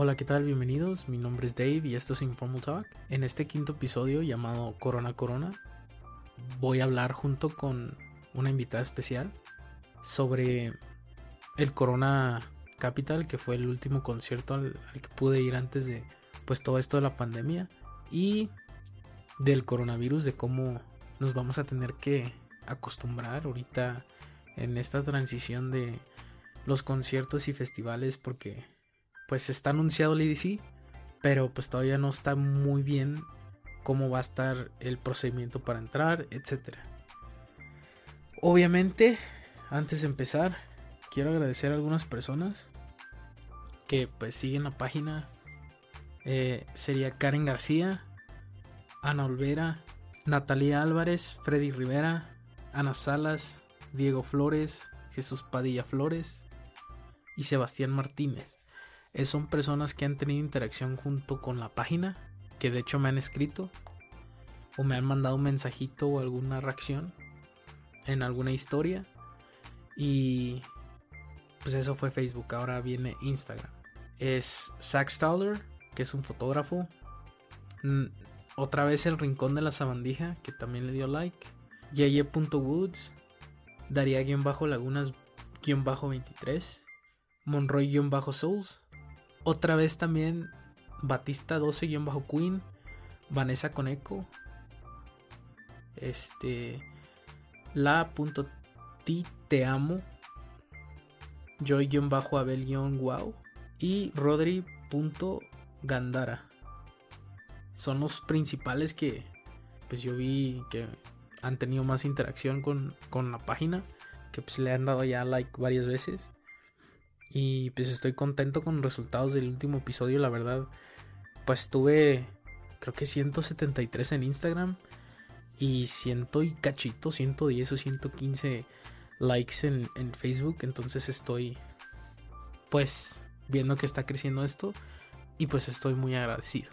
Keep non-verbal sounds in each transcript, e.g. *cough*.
Hola, ¿qué tal? Bienvenidos. Mi nombre es Dave y esto es Informal Talk. En este quinto episodio llamado Corona Corona, voy a hablar junto con una invitada especial sobre el Corona Capital, que fue el último concierto al, al que pude ir antes de pues todo esto de la pandemia y del coronavirus, de cómo nos vamos a tener que acostumbrar ahorita en esta transición de los conciertos y festivales porque pues está anunciado el EDC, pero pues todavía no está muy bien cómo va a estar el procedimiento para entrar, etcétera. Obviamente, antes de empezar, quiero agradecer a algunas personas que pues siguen la página. Eh, sería Karen García, Ana Olvera, Natalia Álvarez, Freddy Rivera, Ana Salas, Diego Flores, Jesús Padilla Flores y Sebastián Martínez. Eh, son personas que han tenido interacción junto con la página, que de hecho me han escrito o me han mandado un mensajito o alguna reacción en alguna historia. Y pues eso fue Facebook, ahora viene Instagram. Es Zach Staller, que es un fotógrafo. Otra vez el Rincón de la Sabandija, que también le dio like. Yeye.woods, Daría-Lagunas-23, Monroy-Souls. Otra vez también Batista 12-Queen, Vanessa Coneco. Este. La.ti te amo. Joy-Abel-Wow. Y Rodri.gandara son los principales que pues yo vi que han tenido más interacción con, la página, que pues le han dado ya like varias veces. Y pues estoy contento con los resultados del último episodio, la verdad. Pues tuve creo que 173 en Instagram y ciento y cachito, 110 o 115 likes en, en Facebook. Entonces estoy pues viendo que está creciendo esto y pues estoy muy agradecido.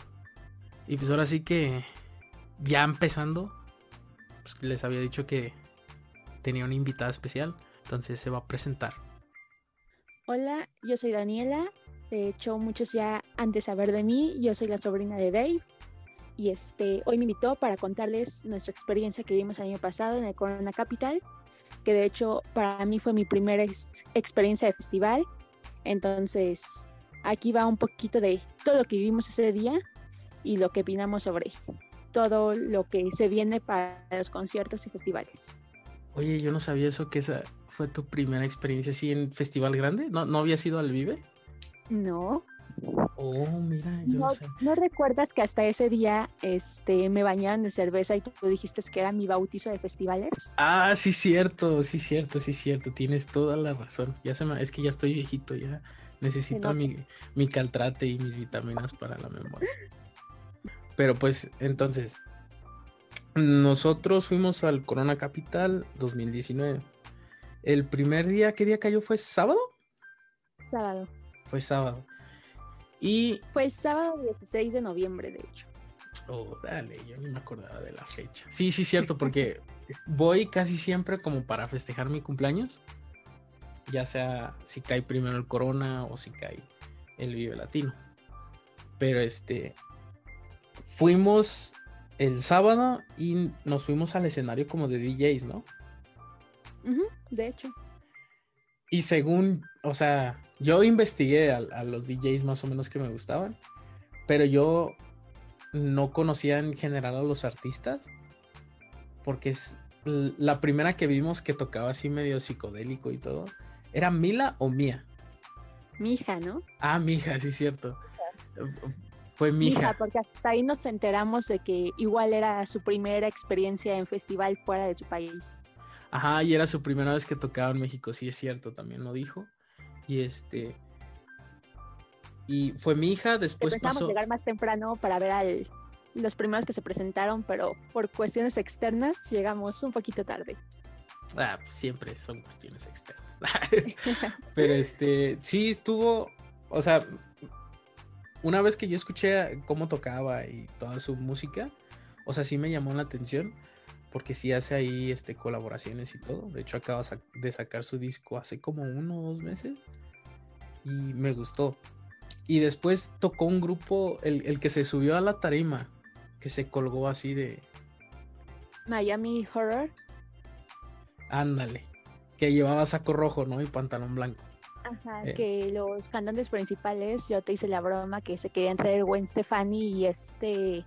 Y pues ahora sí que ya empezando, pues les había dicho que tenía una invitada especial, entonces se va a presentar. Hola, yo soy Daniela. De hecho, muchos ya han de saber de mí. Yo soy la sobrina de Dave. Y este, hoy me invitó para contarles nuestra experiencia que vimos el año pasado en el Corona Capital, que de hecho para mí fue mi primera experiencia de festival. Entonces, aquí va un poquito de todo lo que vivimos ese día y lo que opinamos sobre todo lo que se viene para los conciertos y festivales. Oye, yo no sabía eso, que esa fue tu primera experiencia así en Festival Grande. ¿No, no habías ido al Vive? No. Oh, mira, yo no, sé. ¿No recuerdas que hasta ese día este, me bañaron de cerveza y tú dijiste que era mi bautizo de festivales? Ah, sí, cierto, sí, cierto, sí, cierto. Tienes toda la razón. Ya se me... Es que ya estoy viejito, ya necesito mi, mi caltrate y mis vitaminas para la memoria. Pero pues entonces, nosotros fuimos al Corona Capital 2019. El primer día, ¿qué día cayó? ¿Fue sábado? Sábado. Fue sábado. Y... Fue sábado 16 de noviembre, de hecho. Oh, dale, yo ni me acordaba de la fecha. Sí, sí, cierto, porque *laughs* voy casi siempre como para festejar mi cumpleaños. Ya sea si cae primero el Corona o si cae el Vive Latino. Pero este, fuimos el sábado y nos fuimos al escenario como de DJs, ¿no? de hecho. Y según, o sea, yo investigué a, los DJs más o menos que me gustaban, pero yo no conocía en general a los artistas, porque es la primera que vimos que tocaba así medio psicodélico y todo, ¿era Mila o Mía? Mija, ¿no? Ah, Mija, sí, cierto. Fue mi hija. Porque hasta ahí nos enteramos de que igual era su primera experiencia en festival fuera de su país. Ajá, y era su primera vez que tocaba en México, sí es cierto, también lo dijo. Y este. Y fue mi hija, después Pensamos pasó... llegar más temprano para ver al, los primeros que se presentaron, pero por cuestiones externas llegamos un poquito tarde. Ah, pues siempre son cuestiones externas. *laughs* pero este, sí estuvo, o sea, una vez que yo escuché cómo tocaba y toda su música, o sea, sí me llamó la atención porque sí hace ahí este, colaboraciones y todo. De hecho, acaba de sacar su disco hace como uno o dos meses y me gustó. Y después tocó un grupo, el, el que se subió a la tarima, que se colgó así de. Miami Horror. Ándale. Que llevaba saco rojo, ¿no? Y pantalón blanco. Ajá, Eh. que los cantantes principales, yo te hice la broma que se querían traer Gwen Stefani y este.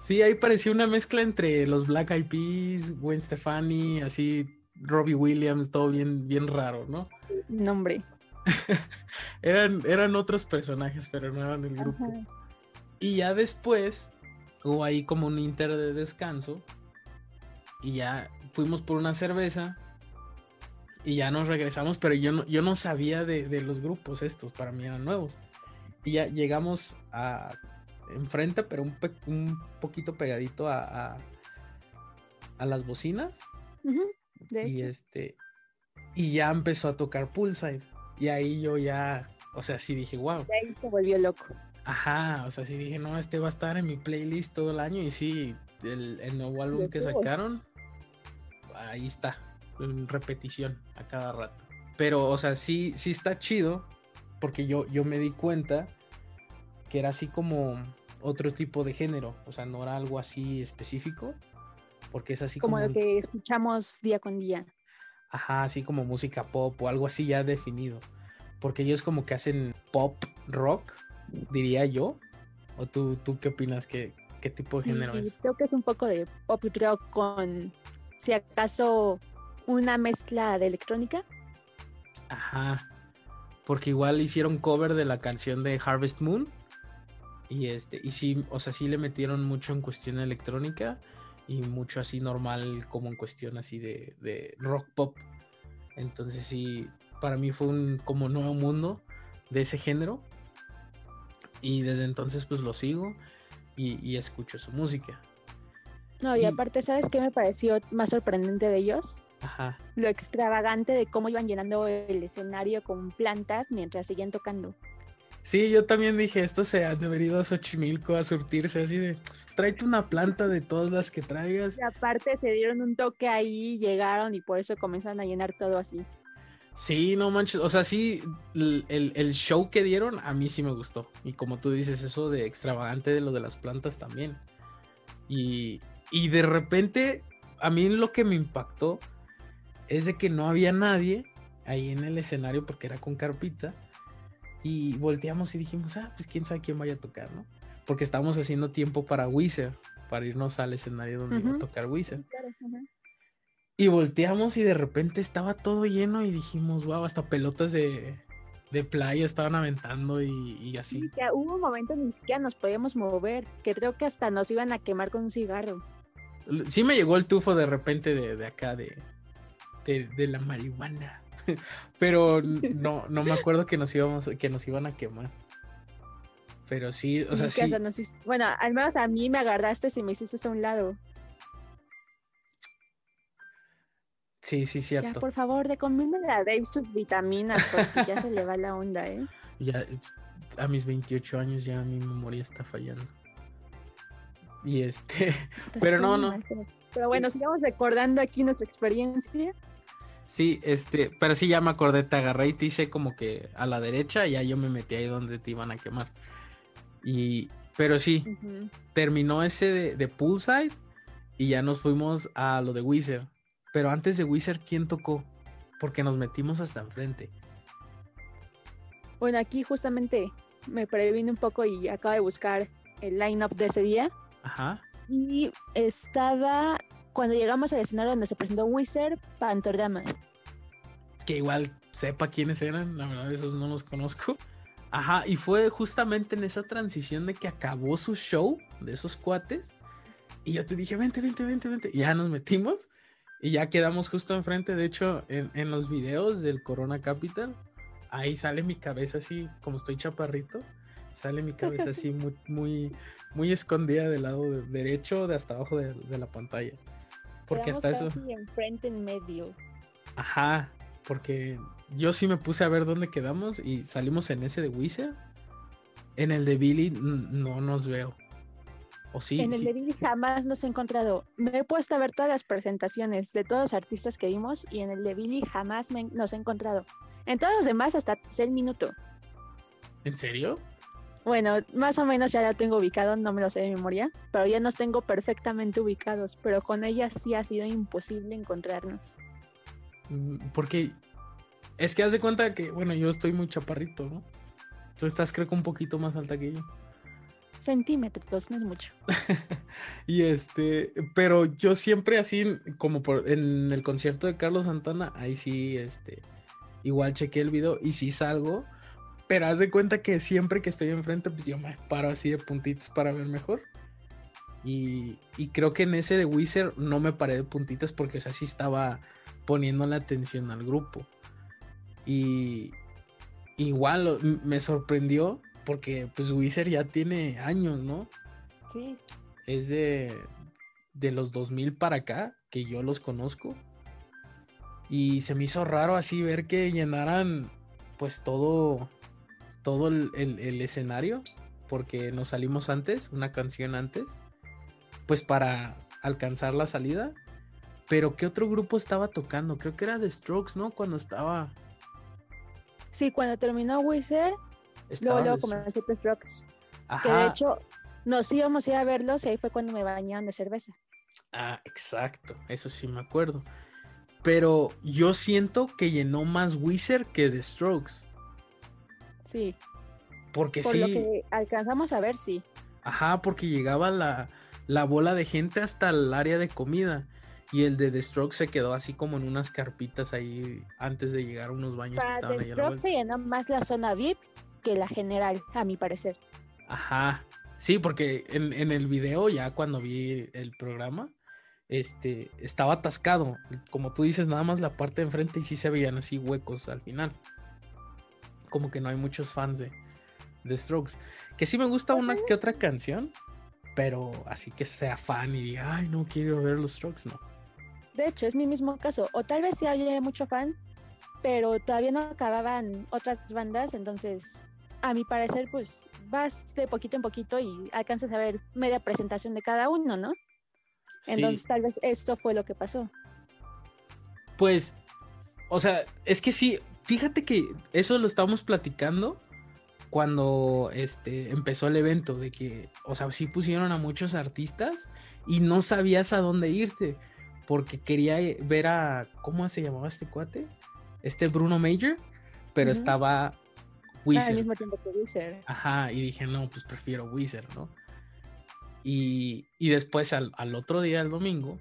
Sí, ahí parecía una mezcla entre los Black Eyed Peas, Gwen Stefani, así Robbie Williams, todo bien, bien raro, ¿no? nombre. *laughs* Eran, eran otros personajes, pero no eran el grupo. Ajá. Y ya después hubo ahí como un inter de descanso. Y ya fuimos por una cerveza. Y ya nos regresamos, pero yo no, yo no sabía de, de los grupos estos, para mí eran nuevos. Y ya llegamos a enfrente, pero un, pe- un poquito pegadito a, a, a las bocinas. De Y hecho. este. Y ya empezó a tocar Poolside. Y ahí yo ya. O sea, sí dije, wow. De ahí se volvió loco. Ajá, o sea, sí dije, no, este va a estar en mi playlist todo el año. Y sí, el, el nuevo álbum que sacaron, ahí está, repetición a cada rato. Pero, o sea, sí, sí está chido, porque yo, yo me di cuenta que era así como otro tipo de género. O sea, no era algo así específico, porque es así Como como. lo que escuchamos día con día. Ajá, así como música pop o algo así ya definido. Porque ellos como que hacen pop rock, diría yo. ¿O tú, tú qué opinas? ¿Qué, qué tipo de Sí, género es? creo que es un poco de pop rock con, si acaso, una mezcla de electrónica. Ajá. Porque igual hicieron cover de la canción de Harvest Moon. Y este, y sí, o sea, sí le metieron mucho en cuestión electrónica. Y mucho así normal, como en cuestión así de, de rock pop. Entonces sí, para mí fue un como nuevo mundo de ese género. Y desde entonces pues lo sigo y, y escucho su música. No, y Y- aparte, ¿sabes qué me pareció más sorprendente de ellos? Ajá. Lo extravagante de cómo iban llenando el escenario con plantas mientras seguían tocando. Sí, yo también dije, esto se han de haber ido a Xochimilco a surtirse así de, tráete una planta de todas las que traigas. Y aparte se dieron un toque ahí, llegaron y por eso comenzaron a llenar todo así. Sí, no manches, o sea, sí, el, el- el show que dieron a mí sí me gustó. Y como tú dices, eso de extravagante de lo de las plantas también. Y, y de repente, a mí lo que me impactó es de que no había nadie ahí en el escenario porque era con carpita. Y volteamos y dijimos, ah, pues quién sabe quién vaya a tocar, ¿no? Porque estábamos haciendo tiempo para Wizard, para irnos al escenario donde iba a tocar Wizard. Y volteamos y de repente estaba todo lleno y dijimos, wow, hasta pelotas de, de playa estaban aventando y, y así. Sí, que hubo un momento ni siquiera nos podíamos mover, que creo que hasta nos iban a quemar con un cigarro. Sí me llegó el tufo de repente de, de acá, de, de, de la marihuana. *laughs* Pero no, no me acuerdo que nos íbamos, que nos iban a quemar. Pero sí, o sea, sí. nos Bueno, al menos a mí me agarraste y me hiciste a un lado. Sí, sí, Ya, cierto. por favor, recomiéndale a Dave sus vitaminas porque ya se le va la onda, ¿eh? *laughs* Ya a mis 28 años ya mi memoria está fallando. Y este, Estás Pero no, no. mal, Pero bueno, sigamos recordando aquí nuestra experiencia. Sí, este, pero sí ya me acordé, te agarré y te hice como que a la derecha y ya yo me metí ahí donde te iban a quemar. Y, pero sí, terminó ese de, de Poolside y ya nos fuimos a lo de Wizard. Pero antes de Wizard, ¿quién tocó? Porque nos metimos hasta enfrente. Bueno, aquí justamente me previne un poco y acabo de buscar el line-up de ese día. Ajá. Y estaba cuando llegamos al escenario donde se presentó Wizard, Pantordama. Que igual sepa quiénes eran, la verdad, esos no los conozco. Ajá, y fue justamente en esa transición de que acabó su show de esos cuates. Y yo te dije, vente, vente, vente, vente. Y ya nos metimos y ya quedamos justo enfrente. De hecho, en, en los videos del Corona Capital, ahí sale mi cabeza así, como estoy chaparrito, sale mi cabeza así *laughs* muy, muy, muy escondida del lado de- derecho, de hasta abajo de, de la pantalla. Porque hasta eso. enfrente en medio. Ajá, porque yo sí me puse a ver dónde quedamos y salimos en ese de Wizard. En el de Billy no nos veo. O sí, en el sí. de Billy jamás nos he encontrado. Me he puesto a ver todas las presentaciones de todos los artistas que vimos y en el de Billy jamás me- nos he encontrado. En todos los demás hasta el minuto. ¿En serio? Bueno, más o menos ya la tengo ubicado, no me lo sé de memoria, pero ya nos tengo perfectamente ubicados, pero con ella sí ha sido imposible encontrarnos. Mm, Porque es que haz de cuenta que, bueno, yo estoy muy chaparrito, ¿no? Tú estás creo que un poquito más alta que yo. Centímetros, no es mucho. *laughs* Y este, pero yo siempre así, como por, en el concierto de Carlos Santana, ahí sí, este, igual chequé el video y sí salgo, pero haz de cuenta que siempre que estoy enfrente, pues yo me paro así de puntitas para ver mejor. Y, y creo que en ese de Wizard no me paré de puntitas porque, o sea, sí estaba poniendo la atención al grupo. Y igual me sorprendió porque, pues, Wizard ya tiene años, ¿no? Sí. es de, de los 2000 para acá, que yo los conozco. Y se me hizo raro así ver que llenaran pues todo, todo el, el- el escenario, porque nos salimos antes, una canción antes, pues para alcanzar la salida. Pero ¿qué otro grupo estaba tocando? Creo que era The Strokes, ¿no? Cuando estaba... Sí, cuando terminó Wizard, luego, luego comenzó The Strokes. Ajá. Que de hecho nos íbamos a ir a verlos y ahí fue cuando me bañaron de cerveza. Ah, exacto, eso sí me acuerdo. Pero yo siento que llenó más Wizard que The Strokes. Sí, Porque por sí, lo que alcanzamos a ver, sí. ajá, porque llegaba la, la bola de gente hasta el área de comida. Y el de The Strokes se quedó así como en unas carpitas ahí antes de llegar a unos baños que estaban The ahí a la Strokes vuelta. se llenó más la zona VIP que la general, a mi parecer. Ajá. Sí, porque en, en el video, ya cuando vi el programa, este, estaba atascado. Como tú dices, nada más la parte de enfrente y sí se veían así huecos al final. Como que no hay muchos fans de, de Strokes. Que sí me gusta una que otra canción, pero así que sea fan y diga, ay, no quiero ver los Strokes, no. De hecho, es mi mismo caso. O tal vez sí había mucho fan, pero todavía no acababan otras bandas, entonces, a mi parecer, pues vas de poquito en poquito y alcanzas a ver media presentación de cada uno, ¿no? Sí. Entonces, tal vez esto fue lo que pasó. Pues, o sea, es que sí, fíjate que eso lo estábamos platicando cuando este empezó el evento, de que, o sea, sí pusieron a muchos artistas y no sabías a dónde irte, porque quería ver a, ¿cómo se llamaba este cuate? Este Bruno Major, pero estaba Al Wizard. mismo tiempo que Wizard. Ajá, y dije, no, pues prefiero Wizard, ¿no? Y, y después al, al otro día, el domingo,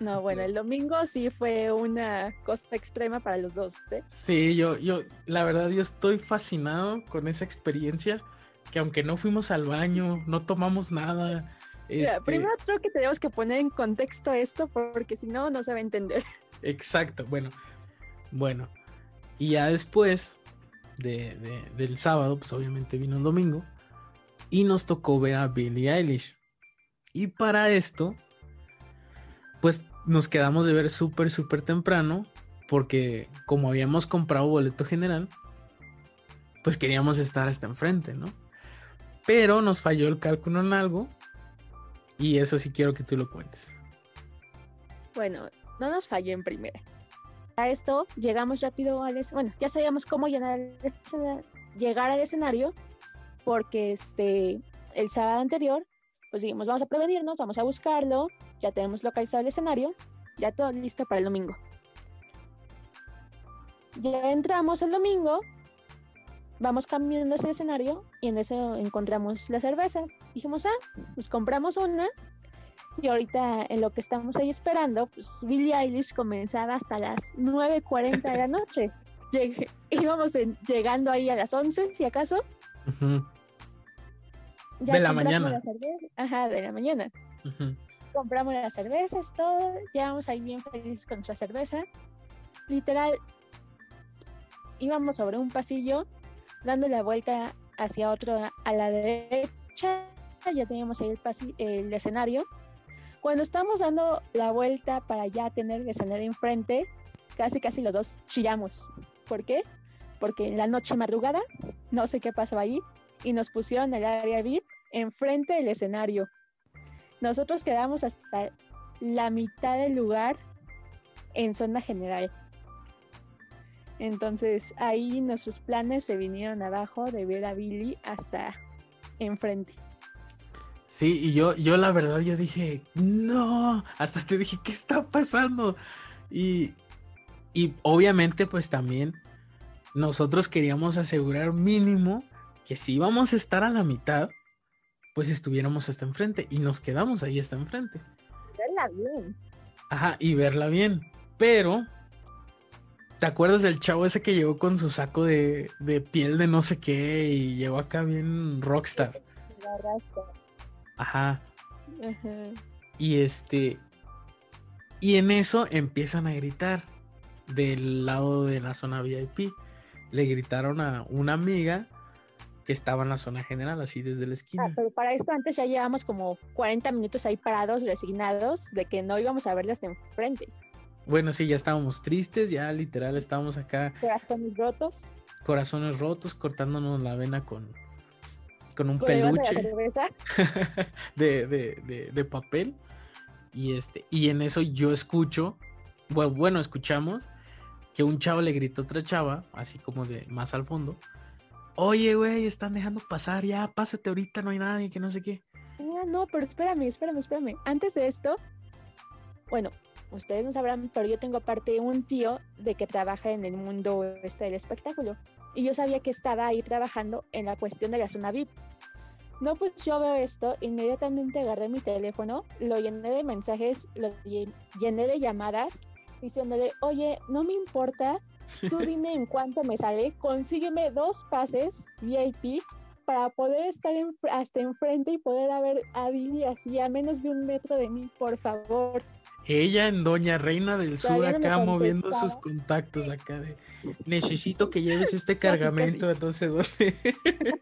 No, bueno, el domingo sí fue una cosa extrema para los dos, ¿eh? Sí, yo, yo, la verdad, yo estoy fascinado con esa experiencia. Que aunque no fuimos al baño, no tomamos nada. Mira, este, primero creo que tenemos que poner en contexto esto porque si no, no se va a entender. *laughs* Exacto, bueno. Bueno. Y ya después de, de- del sábado, pues obviamente vino el domingo. Y nos tocó ver a Billie Eilish. Y para esto, pues nos quedamos de ver súper, súper temprano. Porque como habíamos comprado boleto general, pues queríamos estar hasta enfrente, ¿no? Pero nos falló el cálculo en algo. Y eso sí quiero que tú lo cuentes. Bueno, no nos falló en primera. A esto llegamos rápido al bueno, ya sabíamos cómo llegar al escenario porque este el sábado anterior pues dijimos vamos a prevenirnos, vamos a buscarlo, ya tenemos localizado el escenario, ya todo listo para el domingo. Ya entramos el domingo, vamos cambiando ese escenario y en eso encontramos las cervezas. Dijimos, ah, pues compramos una y ahorita en lo que estamos ahí esperando, pues Billie Eilish comenzaba hasta las 9.40 de la *laughs* noche. Íbamos en- llegando ahí a las 11, si acaso. De la mañana. la. Ajá, de la mañana. ujú. Compramos las cervezas, todo. Llegamos ahí bien felices con nuestra cerveza. Literal, íbamos sobre un pasillo, dando la vuelta hacia otro a- la derecha. Ya teníamos ahí el, el escenario. Cuando estamos dando la vuelta para ya tener el escenario enfrente, casi casi los dos chillamos. ¿Por qué? Porque en la noche madrugada, no sé qué pasó ahí, y nos pusieron el área VIP enfrente del escenario. Nosotros quedamos hasta la mitad del lugar en zona general. Entonces ahí nuestros planes se vinieron abajo de ver a Billy hasta enfrente. Sí, y yo, yo la verdad, yo dije, no, hasta te dije, ¿qué está pasando? Y, y obviamente, pues también nosotros queríamos asegurar mínimo que si íbamos a estar a la mitad, pues estuviéramos hasta enfrente y nos quedamos ahí hasta enfrente. Verla bien. Ajá, y verla bien. Pero, ¿te acuerdas del chavo ese que llegó con su saco de, de piel de no sé qué y llegó acá bien rockstar? Ajá. Ajá. Y este. Y en eso empiezan a gritar del lado de la zona VIP. Le gritaron a una amiga que estaba en la zona general, así desde la Ah, esquina. pero para esto antes ya llevamos como 40 minutos ahí parados, resignados, de que no íbamos a verla hasta enfrente. Bueno, sí, ya estábamos tristes, ya literal estábamos acá, Corazones rotos. corazones rotos, cortándonos la vena con, con un con de peluche *laughs* de, de- de- de papel. Y este, y en eso yo escucho, bueno, bueno, escuchamos que un chavo le gritó a otra chava, así como de más al fondo. Oye, güey, están dejando pasar, ya, pásate ahorita, no hay nadie, que no sé qué. Ah, no, pero espérame, espérame, espérame. Antes de esto, bueno, ustedes no sabrán, pero yo tengo aparte un tío de que trabaja en el mundo este del espectáculo. Y yo sabía que estaba ahí trabajando en la cuestión de la zona VIP. No, pues yo veo esto, inmediatamente agarré mi teléfono, lo llené de mensajes, lo llen- llené de llamadas, diciéndole, oye, no me importa, tú dime en cuánto me sale, consígueme dos pases VIP para poder estar en- hasta enfrente y poder ver a Billy así a menos de un metro de mí, por favor. Ella en Doña Reina del Sur no acá moviendo sus contactos acá de necesito que lleves *laughs* este cargamento entonces ¿dónde? *laughs*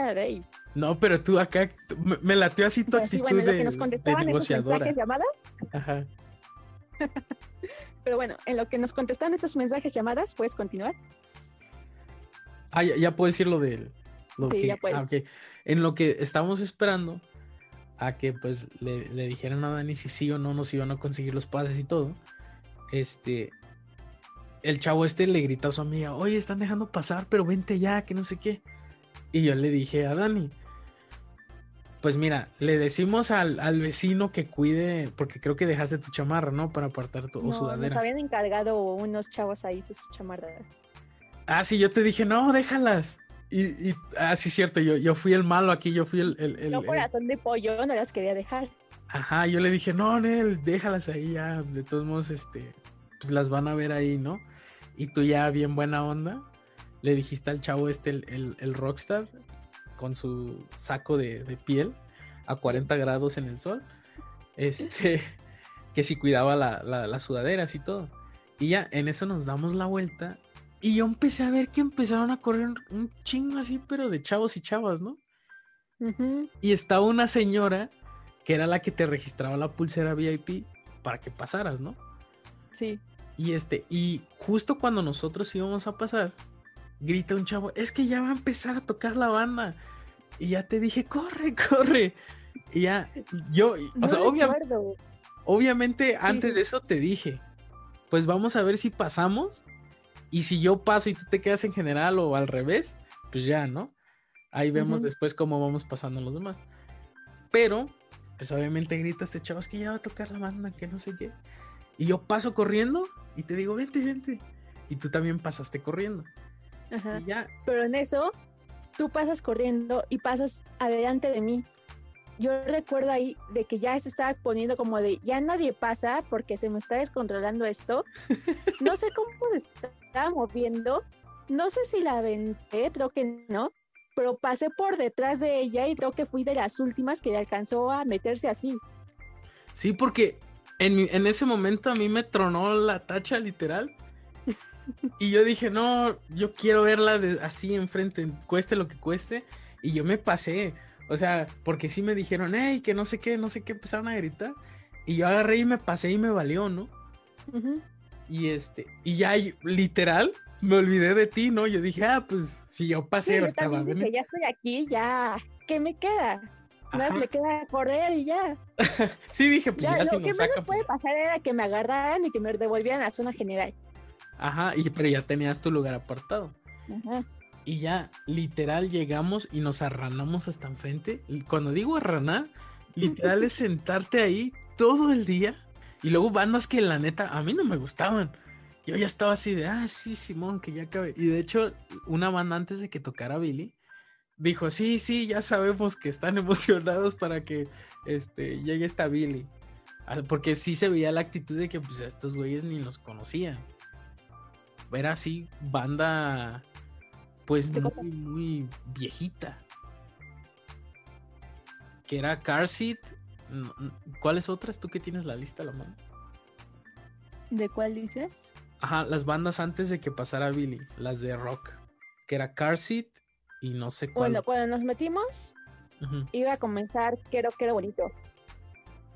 Ah, Dave. No, pero tú acá me, me latió así tu sí, actitud bueno, en lo de, que nos de negociadora. mensajes, llamadas, Ajá. *laughs* pero bueno, en lo que nos contestaban esos mensajes, llamadas, puedes continuar. Ah, ya, ya puedo decir lo del. Lo Sí, que, ya puedes. ah, ok. En lo que estábamos esperando a que pues le, le dijeran a Dani si sí o no nos iban a conseguir los pases y todo. Este. El chavo este le gritó a su amiga, oye, están dejando pasar, pero vente ya, que no sé qué. Y yo le dije a Dani, pues mira, le decimos al, al vecino que cuide, porque creo que dejaste tu chamarra, ¿no? Para apartar tu o No, nos sudadera. habían encargado unos chavos ahí sus chamarras. Ah, sí, yo te dije, no, déjalas. Y, y ah, sí, cierto, yo, yo fui el malo aquí, yo fui el. el- el- No el- corazón de pollo, no las quería dejar. Ajá, yo le dije, no, Nel, déjalas ahí ya. De todos modos, este, pues las van a ver ahí, ¿no? Y tú ya, bien buena onda, le dijiste al chavo este, el, el- el rockstar, con su saco de, de piel a 40 grados en el sol, este, *laughs* que si cuidaba la, la- las sudaderas y todo. Y ya, en eso nos damos la vuelta. Y yo empecé a ver que empezaron a correr un chingo así, pero de chavos y chavas, ¿no? Y estaba una señora que era la que te registraba la pulsera VIP para que pasaras, ¿no? Sí. Y este, y justo cuando nosotros íbamos a pasar, grita un chavo, es que ya va a empezar a tocar la banda. Y ya te dije, corre, *laughs* corre. Y ya, yo, o sea, obvia- obviamente antes de eso te dije, pues vamos a ver si pasamos. Y si yo paso y tú te quedas en general o al revés, pues ya, ¿no? Ahí vemos después cómo vamos pasando los demás. Pero, pues obviamente grita este chavo, es que ya va a tocar la banda, que no sé qué. Y yo paso corriendo y te digo, vente, vente. Y tú también pasaste corriendo. Ajá. Ya, Pero en eso, tú pasas corriendo y pasas adelante de mí. Yo recuerdo ahí de que ya se estaba poniendo como de ya nadie pasa porque se me está descontrolando esto. *laughs* No sé cómo se estaba moviendo. No sé si la aventé, creo que no. Pero pasé por detrás de ella y creo que fui de las últimas que le alcanzó a meterse así. sí, porque en, en ese momento a mí me tronó la tacha literal. *laughs* Y yo dije, no, yo quiero verla de- así enfrente, cueste lo que cueste. Y yo me pasé. O sea, porque sí me dijeron, hey, que no sé qué, no sé qué, empezaron a gritar. Y yo agarré y me pasé y me valió, ¿no? Y este, y ya literal, me olvidé de ti, ¿no? Yo dije, ah, pues si yo Sí, pasé, yo ahorita va a también venir. dije, ya estoy aquí, ya. ¿Qué me queda? Más me queda correr y ya. *laughs* Sí, dije, pues Ya, ya, lo si que nos menos saca, puede pues, pasar era que me agarraran y que me devolvieran a la zona general. Ajá, y, pero ya tenías tu lugar apartado. Ajá. Y ya, literal, llegamos y nos arranamos hasta enfrente. Y Cuando digo arranar, *laughs* literal es sentarte ahí todo el día. Y luego bandas que la neta a mí no me gustaban. Yo ya estaba así de, ah, sí, Simón, que ya acabe. Y de hecho, una banda antes de que tocara Billy, dijo, sí, sí, ya sabemos que están *laughs* emocionados para que este, llegue esta Billy. Porque sí se veía la actitud de que pues estos güeyes ni los conocían. Era así, banda, pues muy, muy viejita. Que era Car Seat. ¿Cuáles otras? ¿Tú que tienes la lista a la mano? ¿De cuál dices? Ajá, las bandas antes de que pasara Billy, las de rock. Que era Car Seat y no sé cuál. Bueno, cuando nos metimos, iba a comenzar Quiero, Quiero Bonito.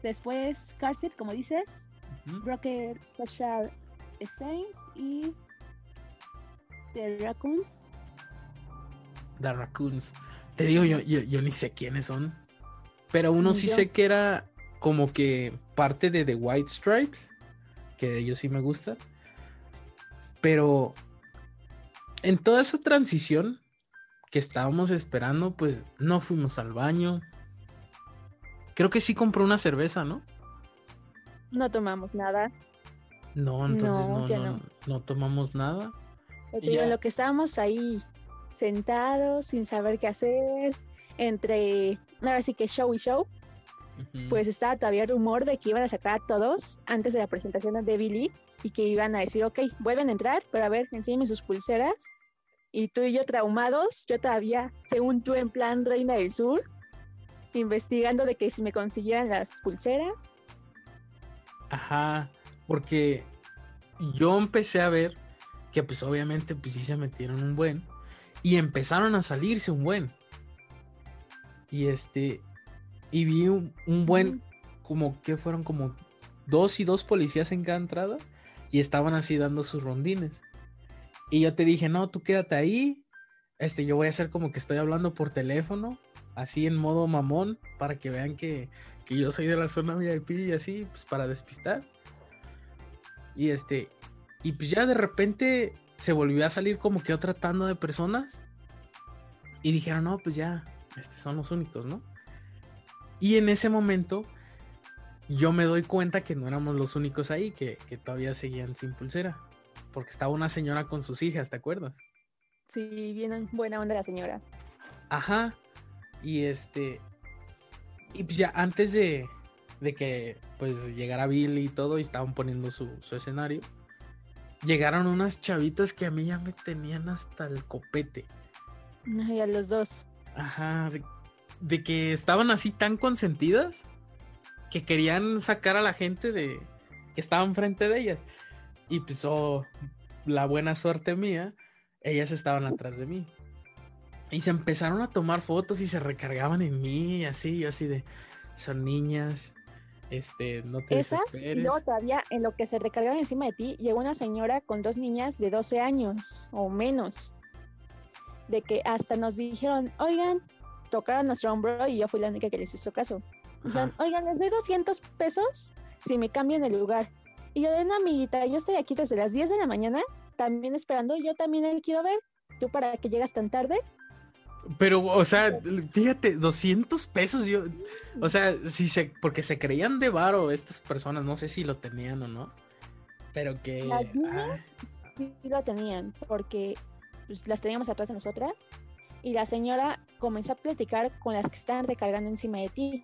Después, Car Seat, como dices, ujú. Broker Social Essence y The Raccoons. The Raccoons. Te digo, yo, yo, yo ni sé quiénes son. Pero uno sí yo. sé que era como que parte de The White Stripes. Que de ellos sí me gusta. Pero en toda esa transición que estábamos esperando, pues no fuimos al baño. Creo que sí compró una cerveza, ¿no? No tomamos nada. No, entonces no, no. no tomamos nada. Digo, ya. lo que estábamos ahí sentados, sin saber qué hacer, entre, ahora sí que show y show, pues estaba todavía el rumor de que iban a sacar a todos antes de la presentación de Billy y que iban a decir, ok, vuelven a entrar, pero a ver, enséñenme sus pulseras. Y tú y yo traumados, yo todavía, según tú, en plan Reina del Sur, investigando de que si me consiguieran las pulseras. Ajá, porque yo empecé a ver que pues obviamente pues sí se metieron un buen y empezaron a salirse un buen. Y este, y vi un, un buen, como que fueron como dos y dos policías en cada entrada y estaban así dando sus rondines. Y yo te dije, no, tú quédate ahí, este, yo voy a hacer como que estoy hablando por teléfono, así en modo mamón, para que vean que, que yo soy de la zona VIP y así, pues para despistar. Y este, y pues ya de repente se volvió a salir como que otra tanda de personas. Y dijeron, no, pues ya, este son los únicos, ¿no? Y en ese momento yo me doy cuenta que no éramos los únicos ahí, que, que todavía seguían sin pulsera. Porque estaba una señora con sus hijas, ¿te acuerdas? Sí, bien buena onda la señora. Ajá. Y este. Y pues ya antes de, de que pues llegara Billy y todo, y estaban poniendo su, su escenario, llegaron unas chavitas que a mí ya me tenían hasta el copete. Ay, a los dos. Ajá. De, de que estaban así tan consentidas que querían sacar a la gente de que estaba enfrente de ellas. Y pues, oh, la buena suerte mía, ellas estaban atrás de mí. Y se empezaron a tomar fotos y se recargaban en mí, así, yo así de, son niñas, este, no te Esas, y desesperes. luego todavía en lo que se recargaba encima de ti, llegó una señora con dos niñas de 12 años o menos. De que hasta nos dijeron, oigan, tocaron nuestro hombro y yo fui la única que les hizo caso. Dijeron, oigan, les doy 200 pesos si me cambian el lugar. Y yo de una amiguita, yo estoy aquí desde las 10 de la mañana, también esperando, yo también le quiero ver. ¿Tú para que llegas tan tarde? Pero, o sea, fíjate, 200 pesos, yo, o sea, si se, porque se creían de varo estas personas, no sé si lo tenían o no, pero que... Las ah, niñas sí lo tenían, porque pues, las teníamos atrás de nosotras. Y la señora comenzó a platicar con las que estaban recargando encima de ti.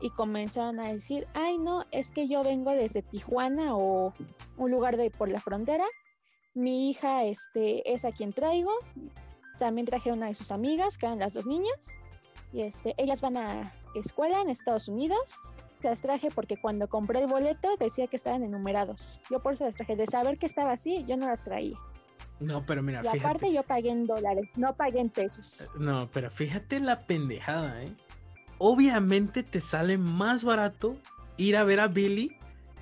Y comenzaron a decir, ay no, es que yo vengo desde Tijuana o un lugar de por la frontera. Mi hija este, es a quien traigo. También traje una de sus amigas, que eran las dos niñas. Y este, ellas van a escuela en Estados Unidos. Las traje porque cuando compré el boleto decía que estaban enumerados. Yo por eso las traje. De saber que estaba así, yo no las traía. no, pero mira, Y aparte fíjate, yo pagué en dólares, no pagué en pesos. no, pero fíjate la pendejada, ¿eh? Obviamente te sale más barato ir a ver a Billy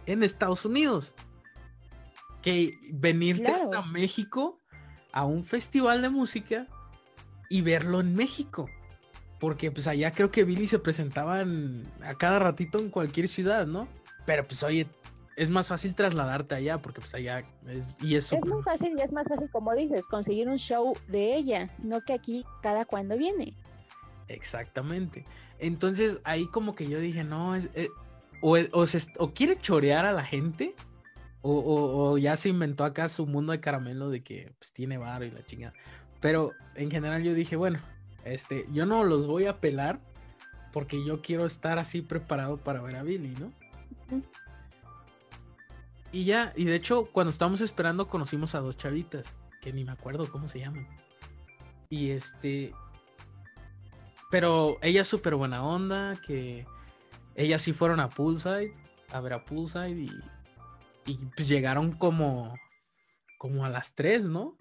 en Estados Unidos que venirte Claro. hasta México a un festival de música y verlo en México. Porque pues allá creo que Billy se presentaba en- a cada ratito en cualquier ciudad, ¿no? Pero pues oye, es más fácil trasladarte allá porque pues allá es y es muy fácil y es más fácil, como dices, conseguir un show de ella, no que aquí cada cuando viene. Exactamente. Entonces ahí como que yo dije, no, es, eh, o, o, se o quiere chorear a la gente, o, o- o ya se inventó acá su mundo de caramelo de que pues, tiene varo y la chingada. Pero en general yo dije, bueno, este, yo no los voy a pelar porque yo quiero estar así preparado para ver a Billy, ¿no? Y ya, y de hecho, cuando estábamos esperando, conocimos a dos chavitas, que ni me acuerdo cómo se llaman. Y este. Pero ella es súper buena onda, que ellas sí fueron a Poolside, a ver a Poolside, y, y pues llegaron como, como a las 3, ¿no?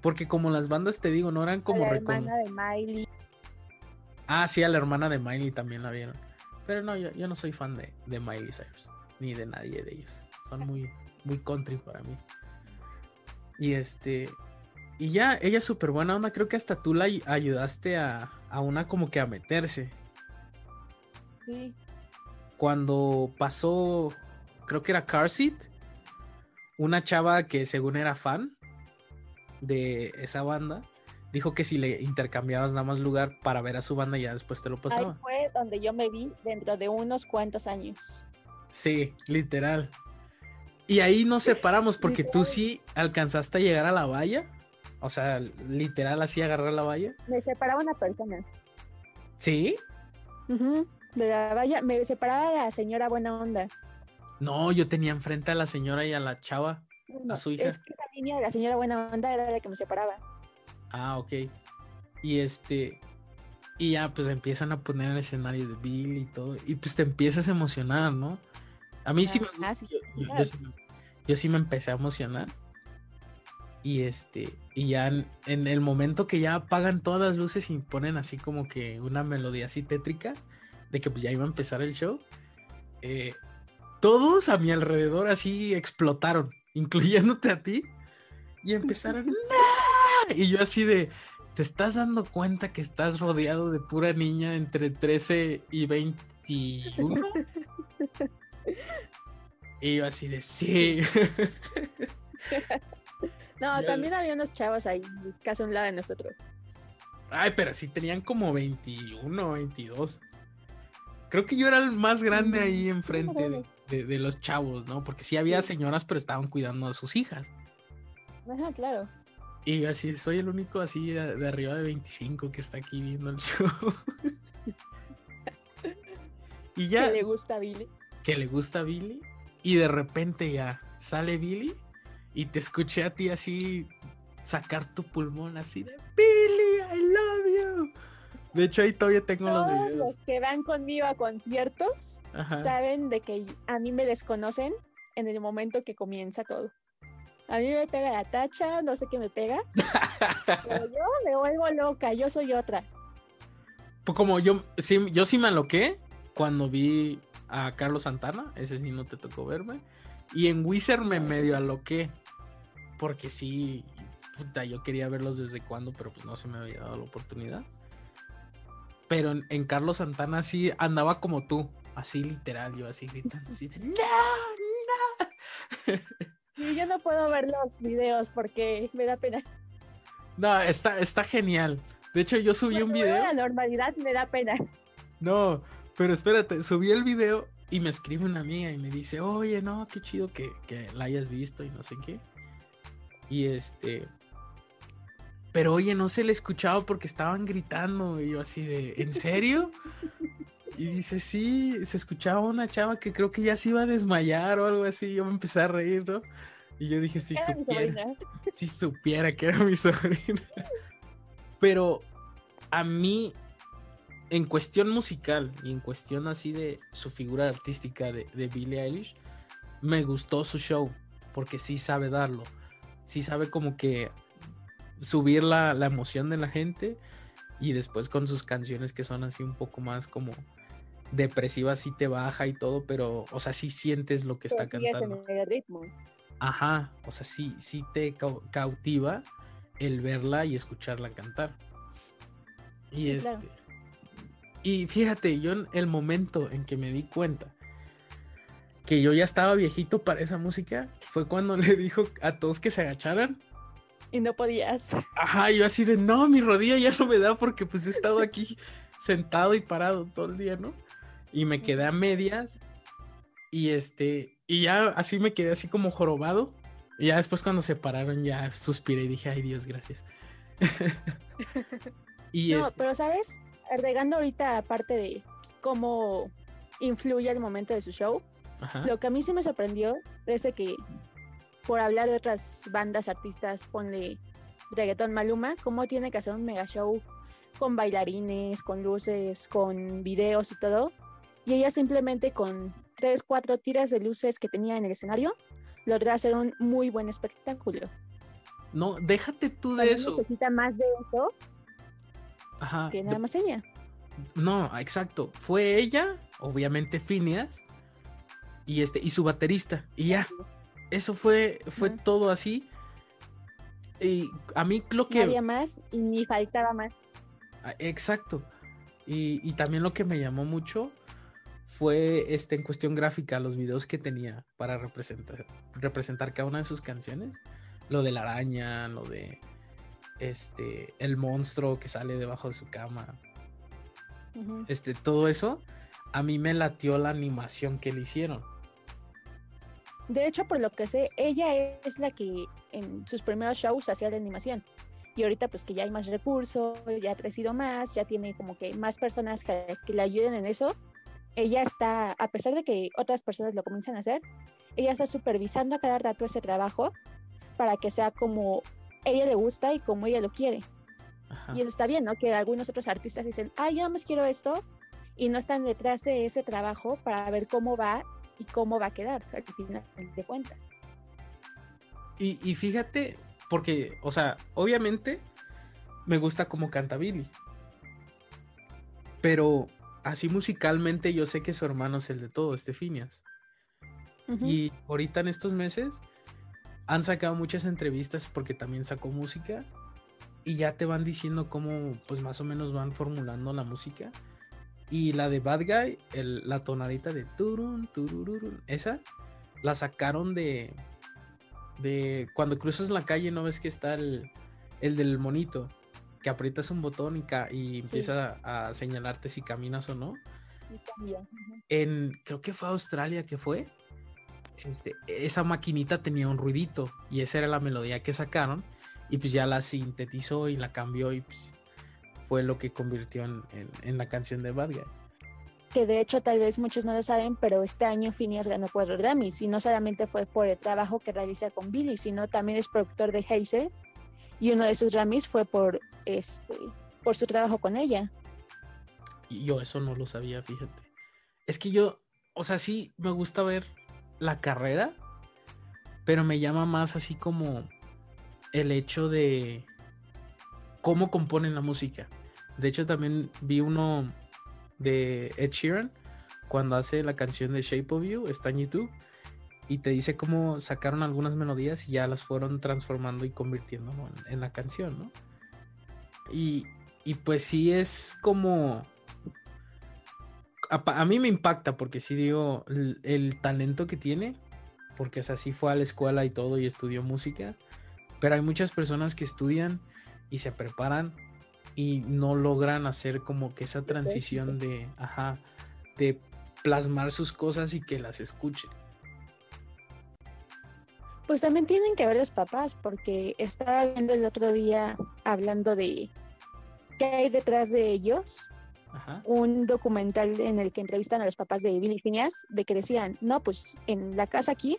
Porque como las bandas, te digo, no eran como la recon- hermana de Miley. Ah, sí, a la hermana de Miley también la vieron. Pero no, yo, yo no soy fan de, de Miley Cyrus, ni de nadie de ellos. Son muy, muy country para mí. Y este. Y ya, ella es súper buena onda. Creo que hasta tú la ay- ayudaste a, a una como que a meterse. Sí. Cuando pasó, creo que era Car Seat, una chava que según era fan de esa banda, dijo que si le intercambiabas nada más lugar para ver a su banda, ya después te lo Ahí pasaba. fue donde yo me vi dentro de unos cuantos años. Sí, literal. Y ahí nos separamos porque tú sí alcanzaste a llegar a la valla. O sea, literal así agarrar la valla. Me separaba una persona. ¿Sí? Ujú, De la valla, me separaba la señora buena onda. No, yo tenía enfrente a la señora y a la chava. Bueno, su hija. Es que esa de la señora buena onda era la que me separaba. Ah, ok. Y este. Y ya pues empiezan a poner el escenario de Bill y todo. Y pues te empiezas a emocionar, ¿no? A mí sí me Ah, gusta. sí, Yo, sí, yo- claro. yo sí, me- yo sí me empecé a emocionar. Y este. Y ya en, en el momento que ya apagan todas las luces y ponen así como que una melodía así tétrica. De que pues ya iba a empezar el show. eh, todos a mi alrededor así explotaron. Incluyéndote a ti. Y empezaron. "¡No!". Y yo así de. ¿Te estás dando cuenta que estás rodeado de pura niña entre 13 y 21? Y yo así de sí. *laughs* No, también había unos chavos ahí, casi a un lado de nosotros. Ay, pero sí tenían como 21, 22. Creo que yo era el más grande ahí Mm, enfrente de, de- de los chavos, ¿no? Porque sí había señoras, pero estaban cuidando a sus hijas. Ajá, claro. Y yo así, soy el único así de, de arriba de 25 que está aquí viendo el show. *laughs* y ya, Que le gusta a Billy. que le gusta a Billy. Y de repente ya sale Billy y te escuché a ti así sacar tu pulmón así de Billy, I love you. De hecho, ahí todavía tengo los videos. los que van conmigo a conciertos Ajá. saben de que a mí me desconocen en el momento que comienza todo. A mí me pega la tacha, no sé qué me pega, *laughs* pero yo me vuelvo loca, yo soy otra. Pues como yo sí, yo sí me aloqué cuando vi a Carlos Santana, ese sí no te tocó verme. Y en Wizard me medio aloqué. Porque sí, puta, yo quería verlos desde cuando, pero pues no se me había dado la oportunidad. Pero en, en Carlos Santana sí andaba como tú, así literal, yo así gritando, así de, *laughs* ¡No! ¡No! Y yo no puedo ver los videos porque me da pena. No, está, está genial. De hecho, yo subí un Cuando video. La normalidad me da pena. No, pero espérate, subí el video y me escribe una amiga y me dice, oye, no, qué chido que, que la hayas visto y no sé qué. Y este... Pero oye, no se le escuchaba porque estaban gritando y yo así de, ¿en serio? *laughs* Y dice, sí, se escuchaba una chava que creo que ya se iba a desmayar o algo así. Yo me empecé a reír, ¿no? Y yo dije, si Era supiera si *laughs* supiera que era mi sobrina. *laughs* Pero a mí, en cuestión musical y en cuestión así de su figura artística de, de Billie Eilish, me gustó su show, porque sí sabe darlo. Sí sabe como que subir la, la emoción de la gente y después con sus canciones que son así un poco más como depresivas, sí te baja y todo, pero, o sea, sí sientes lo que está Pero cantando. en el ritmo. Ajá, o sea, sí, sí te cau- cautiva el verla y escucharla cantar. Y Sí, este. claro. Y fíjate, yo en el momento en que me di cuenta que yo ya estaba viejito para esa música fue cuando *laughs* le dijo a todos que se agacharan. Y no podías. Ajá, yo así de, no, mi rodilla ya no me da porque pues he estado aquí *laughs* sentado y parado todo el día, ¿no? Y me quedé a medias y este, y ya así me quedé así como jorobado. Y ya después cuando se pararon ya suspiré y dije, ay Dios, gracias. *laughs* y no, este pero sabes, agregando ahorita aparte de cómo influye el momento de su show, lo que a mí sí me sorprendió es que por hablar de otras bandas, artistas, ponle reggaeton Maluma, cómo tiene que hacer un mega show con bailarines, con luces, con videos y todo. Y ella simplemente con tres, cuatro tiras de luces que tenía en el escenario, logró hacer un muy buen espectáculo. No, déjate tú de eso. Necesita más de eso Ajá. que nada más ella. No, exacto. Fue ella, obviamente Phineas, y este, y su baterista. Y ya. Eso fue, fue todo así. Y a mí lo que. Nadie más y ni faltaba más. Ah, exacto. Y, también lo que me llamó mucho fue este, en cuestión gráfica, los videos que tenía para representar, representar cada una de sus canciones. Lo de la araña, lo de este, el monstruo que sale debajo de su cama. Este, todo eso, a mí me latió la animación que le hicieron. De hecho, por lo que sé, ella es la que en sus primeros shows hacía la animación. Y ahorita pues que ya hay más recursos, ya ha crecido más, ya tiene como que más personas que, le ayuden en eso. Ella está, a pesar de que otras personas lo comienzan a hacer, ella está supervisando a cada rato ese trabajo para que sea como ella le gusta y como ella lo quiere. Y eso está bien, ¿no? Que algunos otros artistas dicen, ah, yo más quiero esto, y no están detrás de ese trabajo para ver cómo va y cómo va a quedar al final de cuentas. Y, fíjate, porque, o sea, obviamente me gusta cómo canta Billy. Pero así musicalmente yo sé que su hermano es el de todo, Estefinias. Y ahorita en estos meses han sacado muchas entrevistas porque también sacó música y ya te van diciendo cómo pues más o menos van formulando la música y la de Bad Guy, la tonadita de turun, turururun, esa la sacaron de. de cuando cruzas la calle, no ves que está el, el del monito, que aprietas un botón y, y empieza a, señalarte si caminas o no. En, creo que fue Australia que fue. Este, esa maquinita tenía un ruidito y esa era la melodía que sacaron y pues ya la sintetizó y la cambió y pues fue lo que convirtió en, la canción de Bad Guy. Que de hecho tal vez muchos no lo saben, pero este año Phineas ganó cuatro Grammys y no solamente fue por el trabajo que realiza con Billy, sino también es productor de Hazel y uno de esos Grammys fue por este por su trabajo con ella. Yo eso no lo sabía, fíjate. Es que yo, o sea, sí me gusta ver la carrera, pero me llama más así como el hecho de cómo componen la música. De hecho, también vi uno de Ed Sheeran cuando hace la canción de Shape of You, está en YouTube, y te dice cómo sacaron algunas melodías y ya las fueron transformando y convirtiendo en, la canción, ¿no? Y, pues sí es como... A, mí me impacta porque sí digo el, talento que tiene, porque o sí fue a la escuela y todo y estudió música, pero hay muchas personas que estudian y se preparan y no logran hacer como que esa transición de, ajá, de plasmar sus cosas y que las escuchen. Pues también tienen que ver los papás, porque estaba viendo el otro día hablando de qué hay detrás de ellos. Un documental en el que entrevistan a los papás de Billy Phineas, de que decían, no, pues en la casa aquí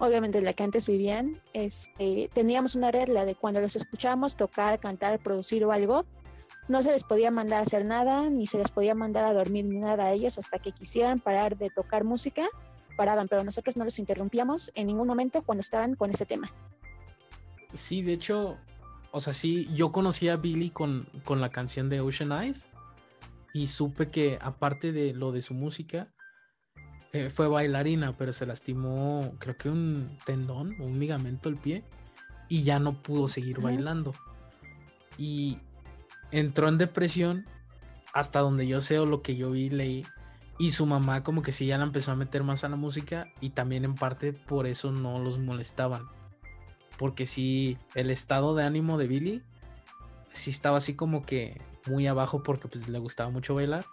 obviamente en la que antes vivían, este, teníamos una regla de cuando los escuchábamos tocar, cantar, producir o algo, no se les podía mandar a hacer nada, ni se les podía mandar a dormir ni nada a ellos hasta que quisieran parar de tocar música, paraban, pero nosotros no los interrumpíamos en ningún momento cuando estaban con ese tema. Sí, de hecho, o sea, sí, yo conocí a Billy con, con la canción de Ocean Eyes y supe que aparte de lo de su música, eh, fue bailarina, pero se lastimó, creo que un tendón o un ligamento el pie y ya no pudo seguir bailando. Y entró en depresión hasta donde yo sé o lo que yo vi, leí. Y su mamá como que sí ya la empezó a meter más a la música y también en parte por eso no los molestaban. Porque sí, el estado de ánimo de Billy sí estaba así como que muy abajo porque pues le gustaba mucho bailar.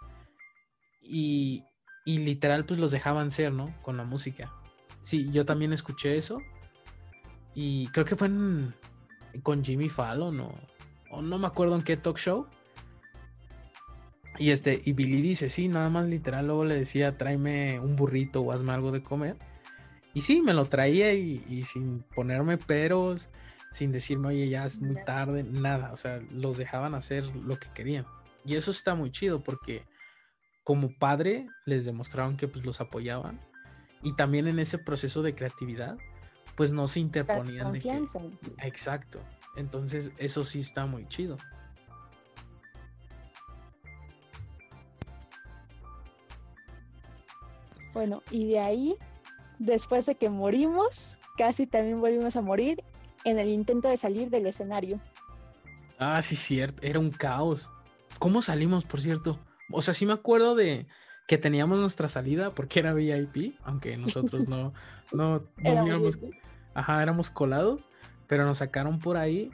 Y, y literal pues los dejaban ser, ¿no? Con la música. Sí, yo también escuché eso. Y creo que fue con Jimmy Fallon o, o no me acuerdo en qué talk show y este, y Billy dice, sí, nada más literal, luego le decía, tráeme un burrito o hazme algo de comer. Y sí, me lo traía y, sin ponerme peros, sin decirme, oye, ya es muy tarde, nada. O sea, los dejaban hacer lo que querían. Y eso está muy chido porque como padre les demostraron que pues los apoyaban. Y también en ese proceso de creatividad, pues no se interponían de que... Exacto. Entonces, eso sí está muy chido. Bueno, y de ahí, después de que morimos, casi también volvimos a morir en el intento de salir del escenario. Ah, sí, cierto, era un caos. ¿Cómo salimos, por cierto? O sea, sí me acuerdo de que teníamos nuestra salida porque era VIP, aunque nosotros no, *laughs* no, no ajá, éramos colados, pero nos sacaron por ahí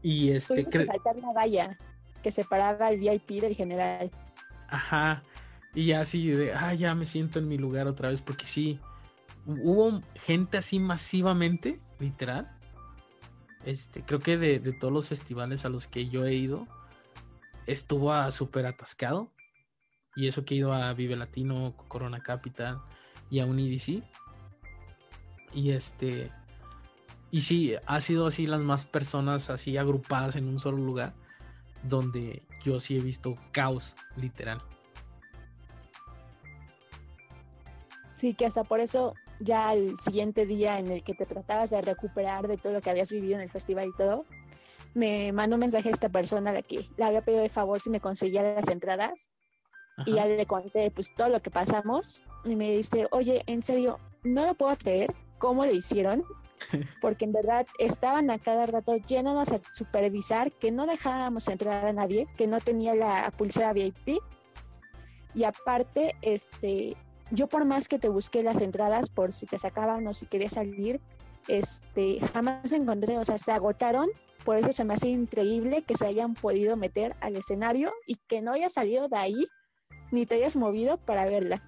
y este... que saltar la valla que separaba el VIP del general. Ajá, y ya así de, ah, ya me siento en mi lugar otra vez, porque sí, hubo gente así masivamente, literal. Este, creo que de, todos los festivales a los que yo he ido, estuvo súper atascado. Y eso que he ido a Vive Latino, Corona Capital y a un EDC. Y este. Y sí, ha sido así las más personas así agrupadas en un solo lugar. Donde yo sí he visto caos, literal. Sí, que hasta por eso ya al siguiente día en el que te tratabas de recuperar de todo lo que habías vivido en el festival y todo, me mandó un mensaje a esta persona a la que le había pedido de favor si me conseguía las entradas. Y ya le conté pues todo lo que pasamos. Y me dice, oye, en serio, no lo puedo creer cómo le hicieron, *laughs* porque en verdad estaban a cada rato yéndonos a supervisar que no dejáramos entrar a nadie, que no tenía la pulsera VIP y aparte, este, yo por más que te busqué las entradas por si te sacaban o si querías salir, este, jamás encontré, o sea, se agotaron, por eso se me hace increíble que se hayan podido meter al escenario y que no hayas salido de ahí ni te hayas movido para verla.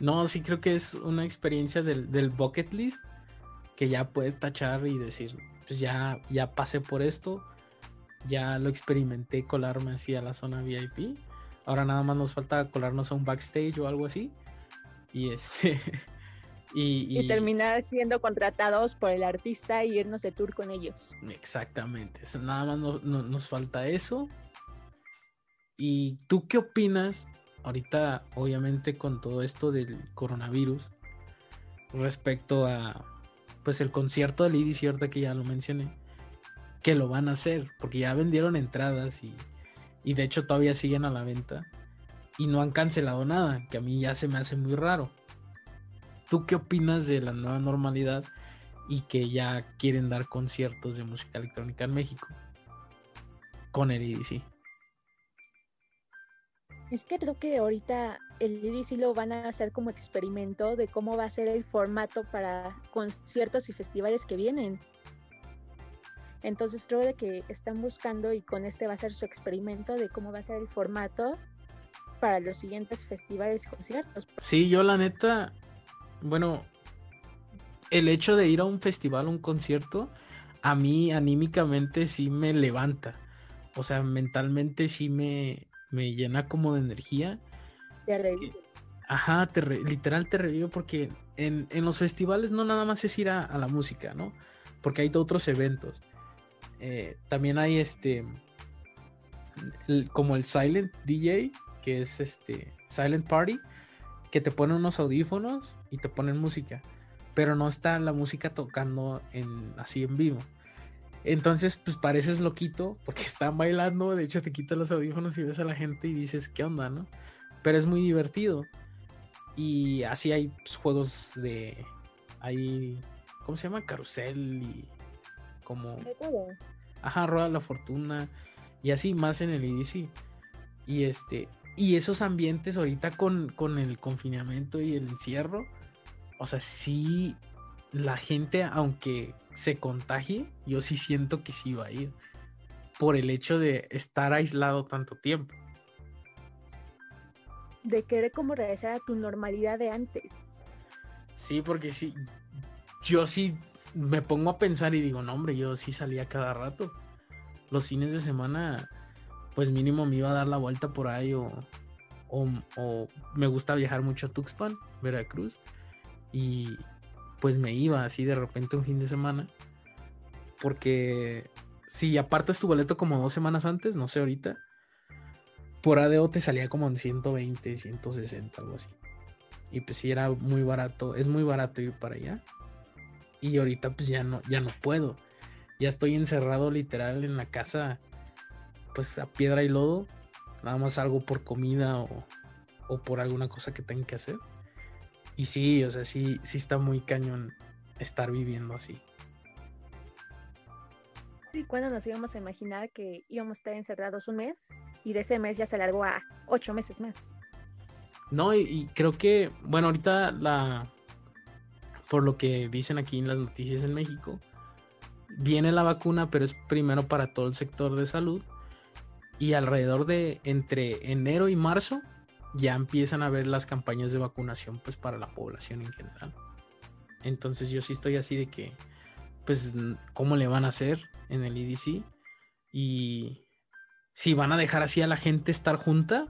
No, sí creo que es una experiencia del, del bucket list que ya puedes tachar y decir, pues ya, ya pasé por esto, ya lo experimenté colarme así a la zona VIP. Ahora nada más nos falta colarnos a un backstage o algo así y este. *laughs* Y, terminar siendo contratados por el artista y irnos de tour con ellos. Exactamente. Nada más nos falta eso. ¿Y tú qué opinas ahorita, obviamente, con todo esto del coronavirus respecto a pues el concierto del IDI, cierto que ya lo mencioné, que lo van a hacer, porque ya vendieron entradas y, y de hecho todavía siguen a la venta y no han cancelado nada, que a mí ya se me hace muy raro. ¿Tú qué opinas de la nueva normalidad y que ya quieren dar conciertos de música electrónica en México? Con el EDC. Es que creo que ahorita el EDC lo van a hacer como experimento de cómo va a ser el formato para conciertos y festivales que vienen. Entonces creo de que están buscando y con este va a ser su experimento de cómo va a ser el formato para los siguientes festivales y conciertos. Sí, yo la neta, bueno, el hecho de ir a un festival, un concierto, a mí anímicamente sí me levanta. O sea, mentalmente sí me, me llena como de energía. Te revive. Ajá, te literal te revivo porque en, los festivales no nada más es ir a, la música, ¿no? Porque hay otros eventos. Eh, también hay este, como el Silent DJ, que es este Silent Party, que te ponen unos audífonos y te ponen música, pero no está la música tocando en, así en vivo. Entonces, pues pareces loquito porque *laughs* están bailando, de hecho te quitas los audífonos y ves a la gente y dices, ¿qué onda, no? Pero es muy divertido. Y así hay pues, juegos de... Hay... ¿Cómo se llama? Carusel y... Como... Ajá, Rueda la Fortuna. Y así más en el EDC. Y este, Y esos ambientes ahorita con, con el confinamiento y el encierro, o sea, sí, la gente, aunque se contagie, yo sí siento que sí va a ir. Por el hecho de estar aislado tanto tiempo. De querer como regresar a tu normalidad de antes. Sí, porque sí, yo sí me pongo a pensar y digo, no, hombre, yo sí salía cada rato. Los fines de semana, pues mínimo me iba a dar la vuelta por ahí o, o, me gusta viajar mucho a Tuxpan, Veracruz. Y pues me iba así de repente un fin de semana. Porque si apartas tu boleto como dos semanas antes, no sé ahorita, por ADO te salía como en 120, 160, algo así. Y pues sí era muy barato, es muy barato ir para allá. Y ahorita pues ya no, ya no puedo. Ya estoy encerrado literal en la casa, pues a piedra y lodo. Nada más algo por comida o, o por alguna cosa que tenga que hacer. Y sí, o sea, sí, sí está muy cañón estar viviendo así. Sí, cuando nos íbamos a imaginar que íbamos a estar encerrados un mes y de ese mes ya se alargó a ocho meses más. No, y creo que, bueno, ahorita la, por lo que dicen aquí en las noticias en México, viene la vacuna, pero es primero para todo el sector de salud. Y alrededor de entre enero y marzo ya empiezan a ver las campañas de vacunación pues para la población en general. Entonces yo sí estoy así de que, pues, ¿cómo le van a hacer en el EDC? Y si van a dejar así a la gente estar junta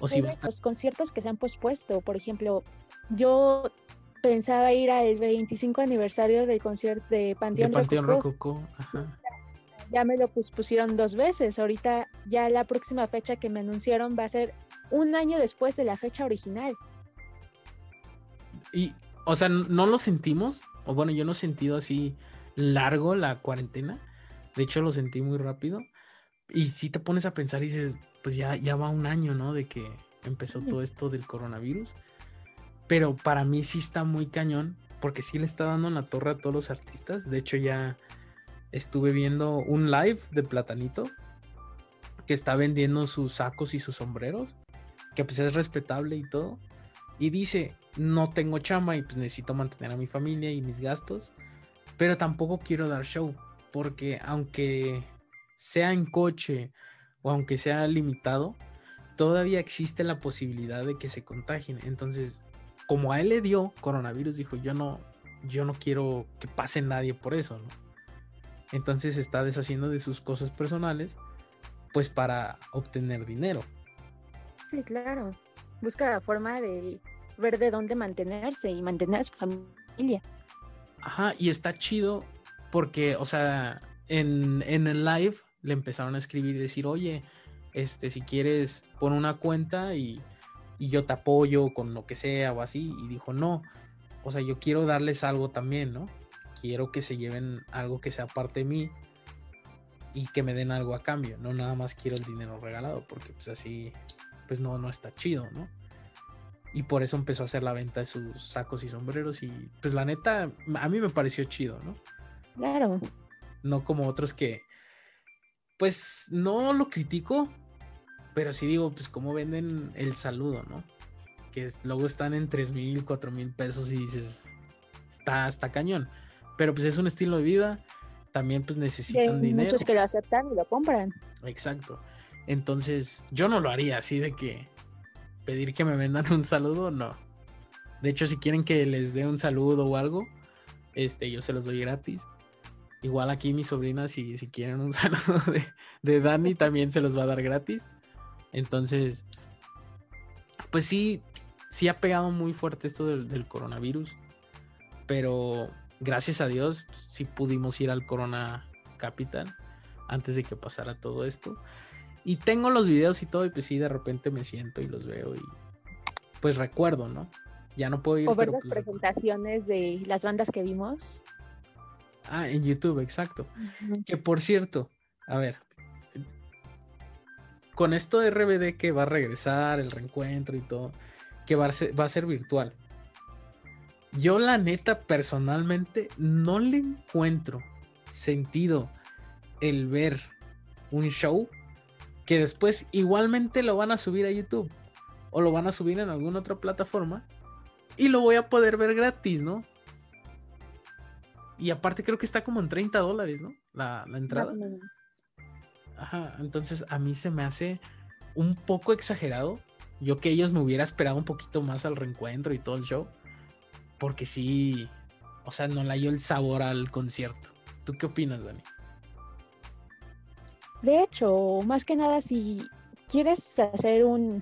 o si... Los conciertos que se han pospuesto, por ejemplo, yo pensaba ir al 25 aniversario del concierto de Panteón, de Ya me lo pusieron dos veces. Ahorita ya la próxima fecha que me anunciaron va a ser un año después de la fecha original. Y, o sea, no lo sentimos. O bueno, yo no he sentido así largo la cuarentena. De hecho, lo sentí muy rápido. Y si te pones a pensar y dices, pues ya, ya va un año, ¿no? De que empezó todo esto del coronavirus. Pero para mí sí está muy cañón, porque sí le está dando en la torre a todos los artistas. De hecho, ya estuve viendo un live de Platanito que está vendiendo sus sacos y sus sombreros, que pues es respetable y todo. Y dice, no tengo chamba y pues necesito mantener a mi familia y mis gastos, pero tampoco quiero dar show, porque aunque sea en coche o aunque sea limitado, todavía existe la posibilidad de que se contagien. Entonces, como a él le dio coronavirus, dijo, yo no, yo no quiero que pase nadie por eso, ¿no? Entonces está deshaciendo de sus cosas personales, pues para obtener dinero. Sí, claro. Busca la forma de ver de dónde mantenerse y mantener a su familia. Ajá, y está chido porque, o sea, en, en el live le empezaron a escribir y decir, oye, este, si quieres, pon una cuenta y y yo te apoyo con lo que sea o así. Y dijo, no, o sea, yo quiero darles algo también, ¿no? Quiero que se lleven algo que sea parte de mí y que me den algo a cambio. No nada más quiero el dinero regalado, porque pues así, pues no, no está chido, ¿no? Y por eso empezó a hacer la venta de sus sacos y sombreros y pues la neta, a mí me pareció chido, ¿no? Claro. No como otros que, pues no lo critico, pero sí digo, pues cómo venden el saludo, ¿no? Que luego están en 3 mil, 4 mil pesos y dices, está, está cañón. Pero pues es un estilo de vida, también pues necesitan hay dinero. Muchos que lo aceptan y lo compran. Exacto. Entonces, yo no lo haría así de que pedir que me vendan un saludo, no. De hecho, si quieren que les dé un saludo o algo, este, yo se los doy gratis. Igual aquí mis sobrinas, si, si quieren un *laughs* saludo de, de Dani, también se los va a dar gratis. Entonces, pues sí, sí ha pegado muy fuerte esto del, coronavirus, pero gracias a Dios sí pudimos ir al Corona Capital antes de que pasara todo esto. Y tengo los videos y todo, y pues sí, de repente me siento y los veo y pues recuerdo, ¿no? Ya no puedo ir. O ver las pues presentaciones de las bandas que vimos. Ah, en YouTube, exacto. Que por cierto, a ver, con esto de RBD que va a regresar, el reencuentro y todo, que va a ser, va a ser virtual. Yo la neta personalmente no le encuentro sentido el ver un show que después igualmente lo van a subir a YouTube. o lo van a subir en alguna otra plataforma y lo voy a poder ver gratis, ¿no? Y aparte creo que está como en 30 dólares, ¿no? La, la entrada. Ajá, entonces a mí se me hace un poco exagerado. Yo que ellos me hubiera esperado un poquito más al reencuentro y todo el show. Porque sí, o sea, no le dio el sabor al concierto. ¿Tú qué opinas, Dani? De hecho, más que nada, si quieres hacer un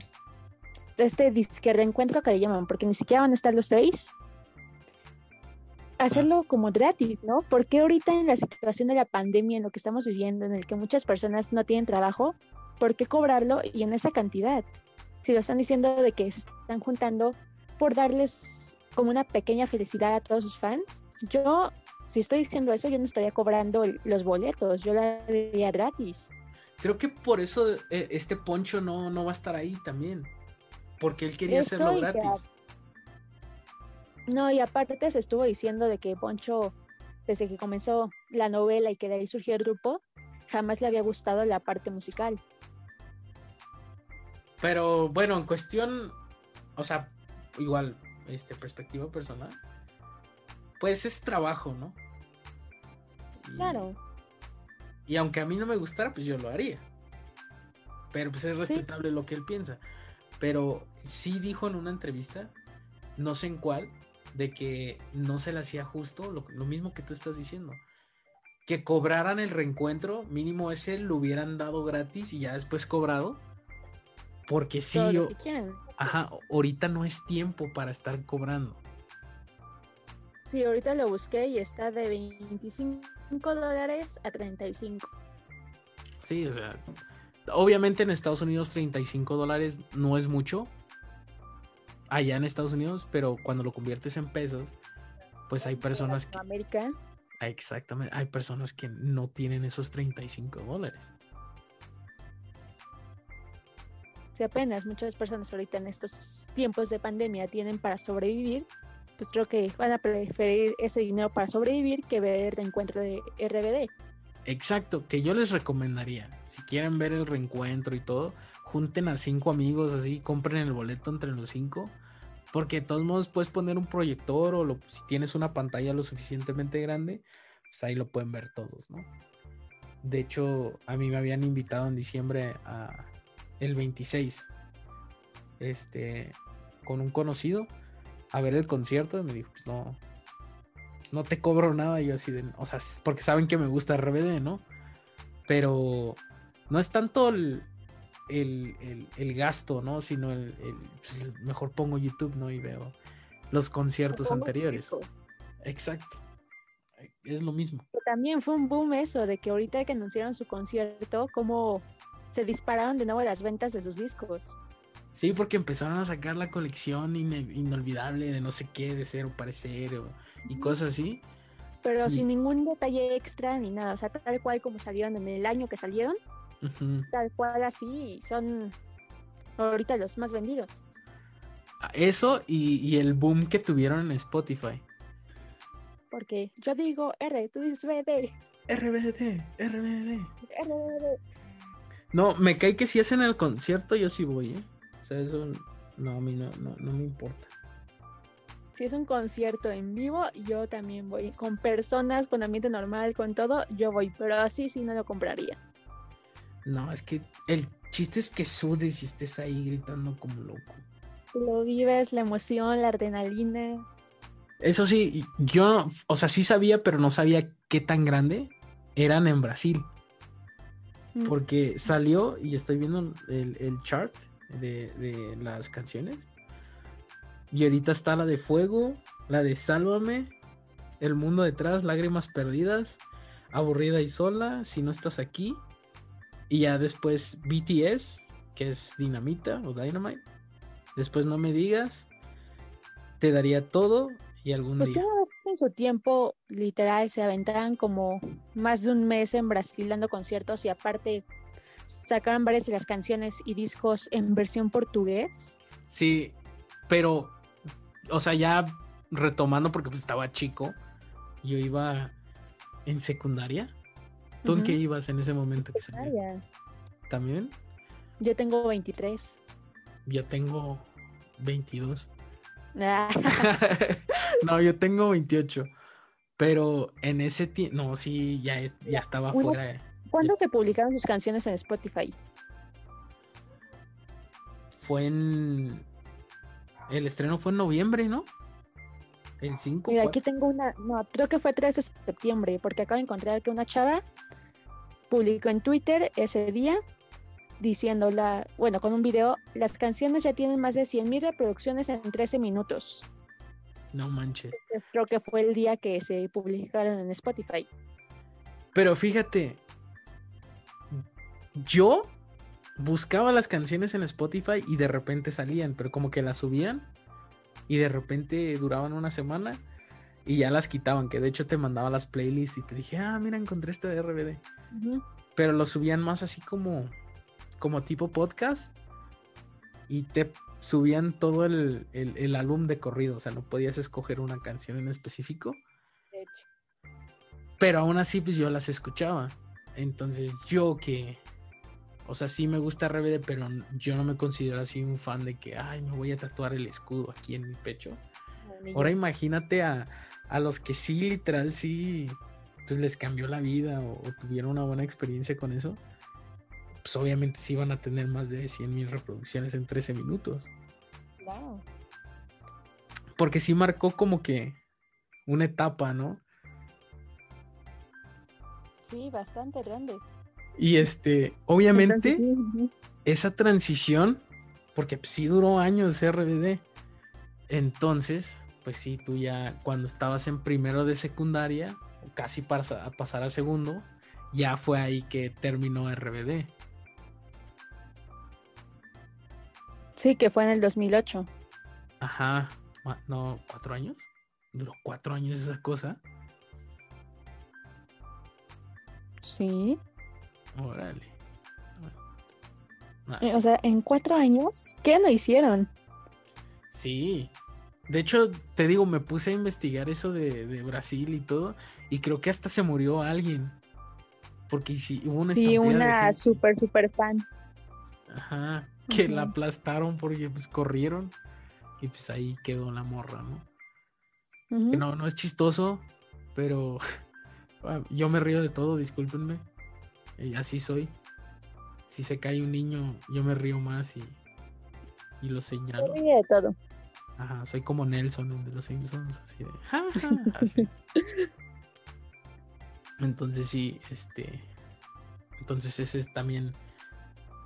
este disque de encuentro que le llaman, porque ni siquiera van a estar los seis, hacerlo como gratis, ¿no? Porque ahorita en la situación de la pandemia, en lo que estamos viviendo, en el que muchas personas no tienen trabajo, ¿por qué cobrarlo y en esa cantidad? Si lo están diciendo de que se están juntando por darles como una pequeña felicidad a todos sus fans, yo, si estoy diciendo eso, yo no estaría cobrando los boletos, yo lo haría gratis. Creo que por eso eh, este Poncho no, no va a estar ahí también, porque él quería hacerlo gratis. No, y aparte se estuvo diciendo de que Poncho, desde que comenzó la novela y que de ahí surgió el grupo, jamás le había gustado la parte musical. Pero bueno, en cuestión, o sea, igual, este, perspectiva personal, pues es trabajo, ¿no? claro. Y aunque a mí no me gustara, pues yo lo haría. Pero pues es respetable lo que él piensa. Pero sí dijo en una entrevista, no sé en cuál, de que no se le hacía justo, lo, mismo que tú estás diciendo. Que cobraran el reencuentro, mínimo ese lo hubieran dado gratis y ya después cobrado. Porque sí, yo, ajá, ahorita no es tiempo para estar cobrando. Sí, ahorita lo busqué y está de 25 dólares a 35. Sí, o sea, obviamente en Estados Unidos 35 dólares no es mucho, allá en Estados Unidos, pero cuando lo conviertes en pesos, pues hay personas que... América. Exactamente, hay personas que no tienen esos 35 dólares. Si apenas muchas personas ahorita en estos tiempos de pandemia tienen para sobrevivir, pues creo que van a preferir ese dinero para sobrevivir que ver el encuentro de RBD. Exacto, que yo les recomendaría, si quieren ver el reencuentro y todo, junten a cinco amigos así, compren el boleto entre los cinco porque de todos modos puedes poner un proyector o si tienes una pantalla lo suficientemente grande, pues ahí lo pueden ver todos, ¿no? De hecho, a mí me habían invitado en diciembre a el 26, este, con un conocido a ver el concierto y me dijo, pues no, no te cobro nada. Y yo así de, o sea, porque saben que me gusta RBD, ¿no? Pero no es tanto el, el, gasto, ¿no? Sino el, pues, mejor pongo YouTube, ¿no? Y veo los conciertos anteriores. Exacto. Es lo mismo. También fue un boom eso, de que ahorita que anunciaron su concierto, como se dispararon de nuevo las ventas de sus discos. Sí, porque empezaron a sacar la colección inolvidable de no sé qué, de cero parecer y cosas así. Pero sin ningún detalle extra ni nada, o sea, tal cual como salieron en el año que salieron, Tal cual así, son ahorita los más vendidos. Ah, eso y, el boom que tuvieron en Spotify. Porque yo digo R, tú dices BD. RBD, RBD. RBD. No, me cae que si hacen el concierto, yo sí voy, ¿eh? O sea, eso no, a mí no, no me importa. Si es un concierto en vivo, yo también voy. Con personas, con ambiente normal, con todo, yo voy. Pero así sí no lo compraría. No, es que el chiste es que sudes y estés ahí gritando como loco. Lo vives, la emoción, la adrenalina. Eso sí, yo, o sea, sí sabía, pero no sabía qué tan grande eran en Brasil. Mm. Porque salió y estoy viendo el, chart de, de, las canciones. Y ahorita está la de Fuego, la de Sálvame, El Mundo Detrás, Lágrimas Perdidas, Aburrida y Sola, Si No Estás Aquí, y ya después BTS, que es Dinamita o Dynamite. Después no me digas. Te daría todo y algún pues día. En su tiempo, literal, se aventaban como más de un mes en Brasil dando conciertos y aparte sacaron varias de las canciones y discos en versión portugués. Sí, pero, o sea, ya retomando porque pues estaba chico, yo iba en secundaria ¿Tú en qué ibas en ese momento que salió? ¿También? Yo tengo 23. Yo tengo 22. Ah, *laughs* *laughs* no, yo tengo 28. Pero en ese tiempo, no, sí, ya, es- ya estaba fuera. ¿Cuándo se publicaron sus canciones en Spotify? Fue en. El estreno fue en noviembre, ¿no? El 5. Mira, aquí tengo una, no, creo que fue 3 de septiembre, porque acabo de encontrar que una chava publicó en Twitter ese día diciendo la, bueno, con un video, las canciones ya tienen más de 100.000 reproducciones en 13 minutos. No manches. Creo que fue el día que se publicaron en Spotify. Pero fíjate, yo buscaba las canciones en Spotify y de repente salían, pero como que las subían y de repente duraban una semana y ya las quitaban, que de hecho te mandaba las playlists y te dije, ah, mira, encontré este de RBD. Pero lo subían más así como, como tipo podcast y te subían todo el, el- el álbum de corrido, o sea, no podías escoger una canción en específico. De hecho. Pero aún así, pues yo las escuchaba. Entonces, yo que. O sea, sí me gusta RBD, pero yo no me considero así un fan de que, ay, me voy a tatuar el escudo aquí en mi pecho. Ahora yo. imagínate a, a los que sí, literal, sí, pues les cambió la vida o, o tuvieron una buena experiencia con eso. Pues obviamente sí van a tener más de 100 mil reproducciones en 13 minutos. Wow. Porque sí marcó como que una etapa, ¿no? Sí, bastante grande. Y este, obviamente... Esa transición, porque sí duró años RBD. Entonces, pues sí, tú ya cuando estabas en primero de secundaria, casi para pasar a segundo, ya fue ahí que terminó RBD. Sí, que fue en el 2008. Ajá, no, cuatro años. Duró cuatro años esa cosa. Sí. Órale. Ah, Eh, sí. O sea, en cuatro años, ¿qué no hicieron? Sí. De hecho, te digo, me puse a investigar eso de, de Brasil y todo, y creo que hasta se murió alguien. Porque sí, hubo una Sí, estampida de una gente. súper, súper fan. Ajá, que la aplastaron porque pues corrieron y pues ahí quedó la morra, ¿no? Que no, no es chistoso, pero *laughs* ah, yo me río de todo, discúlpenme. Eh, así soy. Si se cae un niño, yo me río más y, y lo señalo. De todo. Ajá, soy como Nelson el de los Simpsons, así de. "Ja, ja", *laughs* así. Entonces sí, este. Entonces ese es también.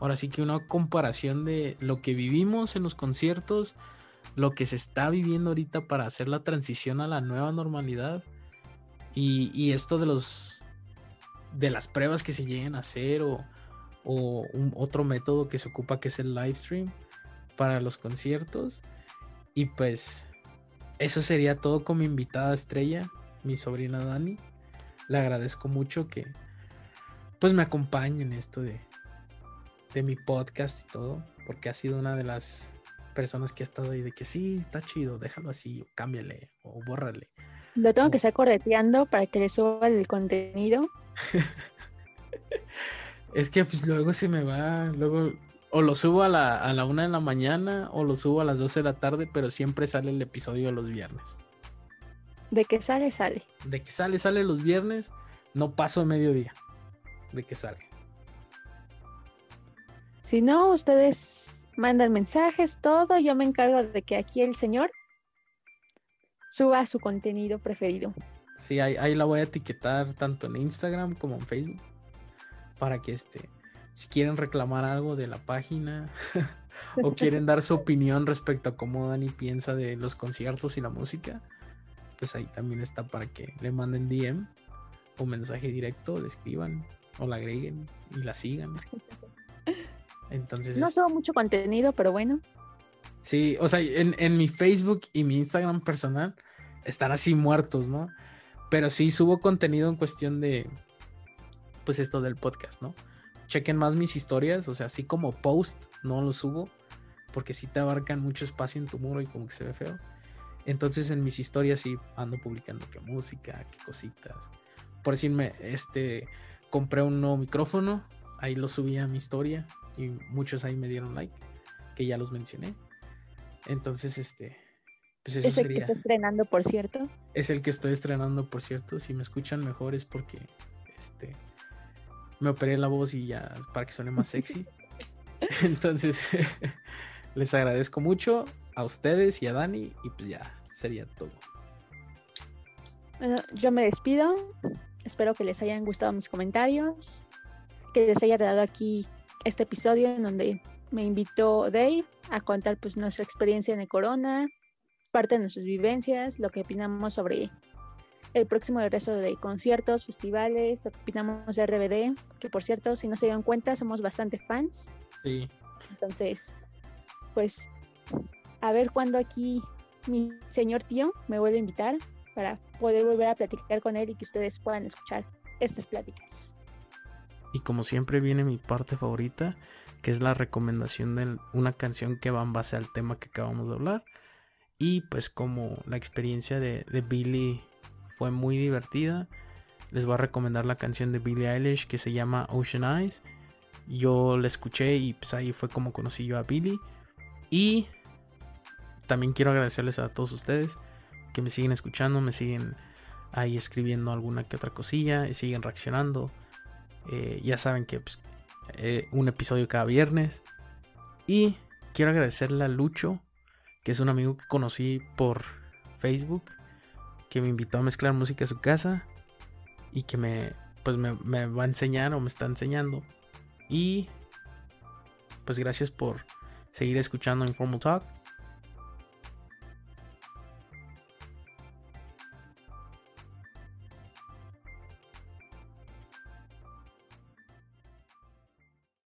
Ahora sí que una comparación de lo que vivimos en los conciertos, lo que se está viviendo ahorita para hacer la transición a la nueva normalidad. Y, y esto de los. de las pruebas que se lleguen a hacer. O, o otro método que se ocupa que es el live stream para los conciertos. Y pues eso sería todo con mi invitada estrella, mi sobrina Dani. Le agradezco mucho que pues me acompañe en esto de, de mi podcast y todo, porque ha sido una de las personas que ha estado ahí de que sí, está chido, déjalo así, o cámbiale, o bórrale. Lo tengo que estar correteando para que le suba el contenido. *laughs* Es que pues luego se me va, luego o lo subo a la, a la una de la mañana o lo subo a las 12 de la tarde, pero siempre sale el episodio los viernes. De que sale, sale. De que sale, sale los viernes, no paso mediodía. De que sale. Si no, ustedes mandan mensajes, todo. Yo me encargo de que aquí el señor suba su contenido preferido. Sí, ahí, ahí la voy a etiquetar tanto en Instagram como en Facebook. Para que este, si quieren reclamar algo de la página *laughs* o quieren dar su opinión respecto a cómo Dani piensa de los conciertos y la música, pues ahí también está para que le manden DM o mensaje directo, le escriban o la agreguen y la sigan. *laughs* Entonces, No subo mucho contenido, pero bueno. Sí, o sea, en, en mi Facebook y mi Instagram personal están así muertos, ¿no? Pero sí subo contenido en cuestión de, pues esto del podcast, ¿no? Chequen más mis historias, o sea, así como post, no lo subo, porque sí te abarcan mucho espacio en tu muro y como que se ve feo. Entonces en mis historias sí ando publicando qué música, qué cositas. Por decirme, este, compré un nuevo micrófono, ahí lo subí a mi historia y muchos ahí me dieron like. que ya los mencioné. Entonces, este, pues eso es el que está estrenando, por cierto. Es el que estoy estrenando, por cierto. Si me escuchan mejor es porque, este, me operé la voz y ya para que suene más sexy. *laughs* Entonces, *laughs* les agradezco mucho a ustedes y a Dani y pues ya sería todo. Bueno, yo me despido. Espero que les hayan gustado mis comentarios, que les haya dado aquí este episodio en donde me invitó Dave a contar pues nuestra experiencia en el corona, parte de nuestras vivencias, lo que opinamos sobre el próximo regreso de conciertos, festivales, lo que opinamos de RBD, que por cierto, si no se dieron cuenta, somos bastante fans. Sí. Entonces, pues a ver cuándo aquí mi señor tío me vuelve a invitar para poder volver a platicar con él y que ustedes puedan escuchar estas pláticas. Y como siempre viene mi parte favorita, que es la recomendación de una canción que va en base al tema que acabamos de hablar. Y pues como la experiencia de, de Billy fue muy divertida, les voy a recomendar la canción de Billie Eilish que se llama Ocean Eyes. Yo la escuché y pues ahí fue como conocí yo a Billy. Y también quiero agradecerles a todos ustedes que me siguen escuchando, me siguen ahí escribiendo alguna que otra cosilla y siguen reaccionando. Eh, ya saben que pues, eh, un episodio cada viernes. Y quiero agradecerle a Lucho, que es un amigo que conocí por Facebook, que me invitó a mezclar música a su casa y que me, pues me, me va a enseñar o me está enseñando. Y pues gracias por seguir escuchando Informal Talk.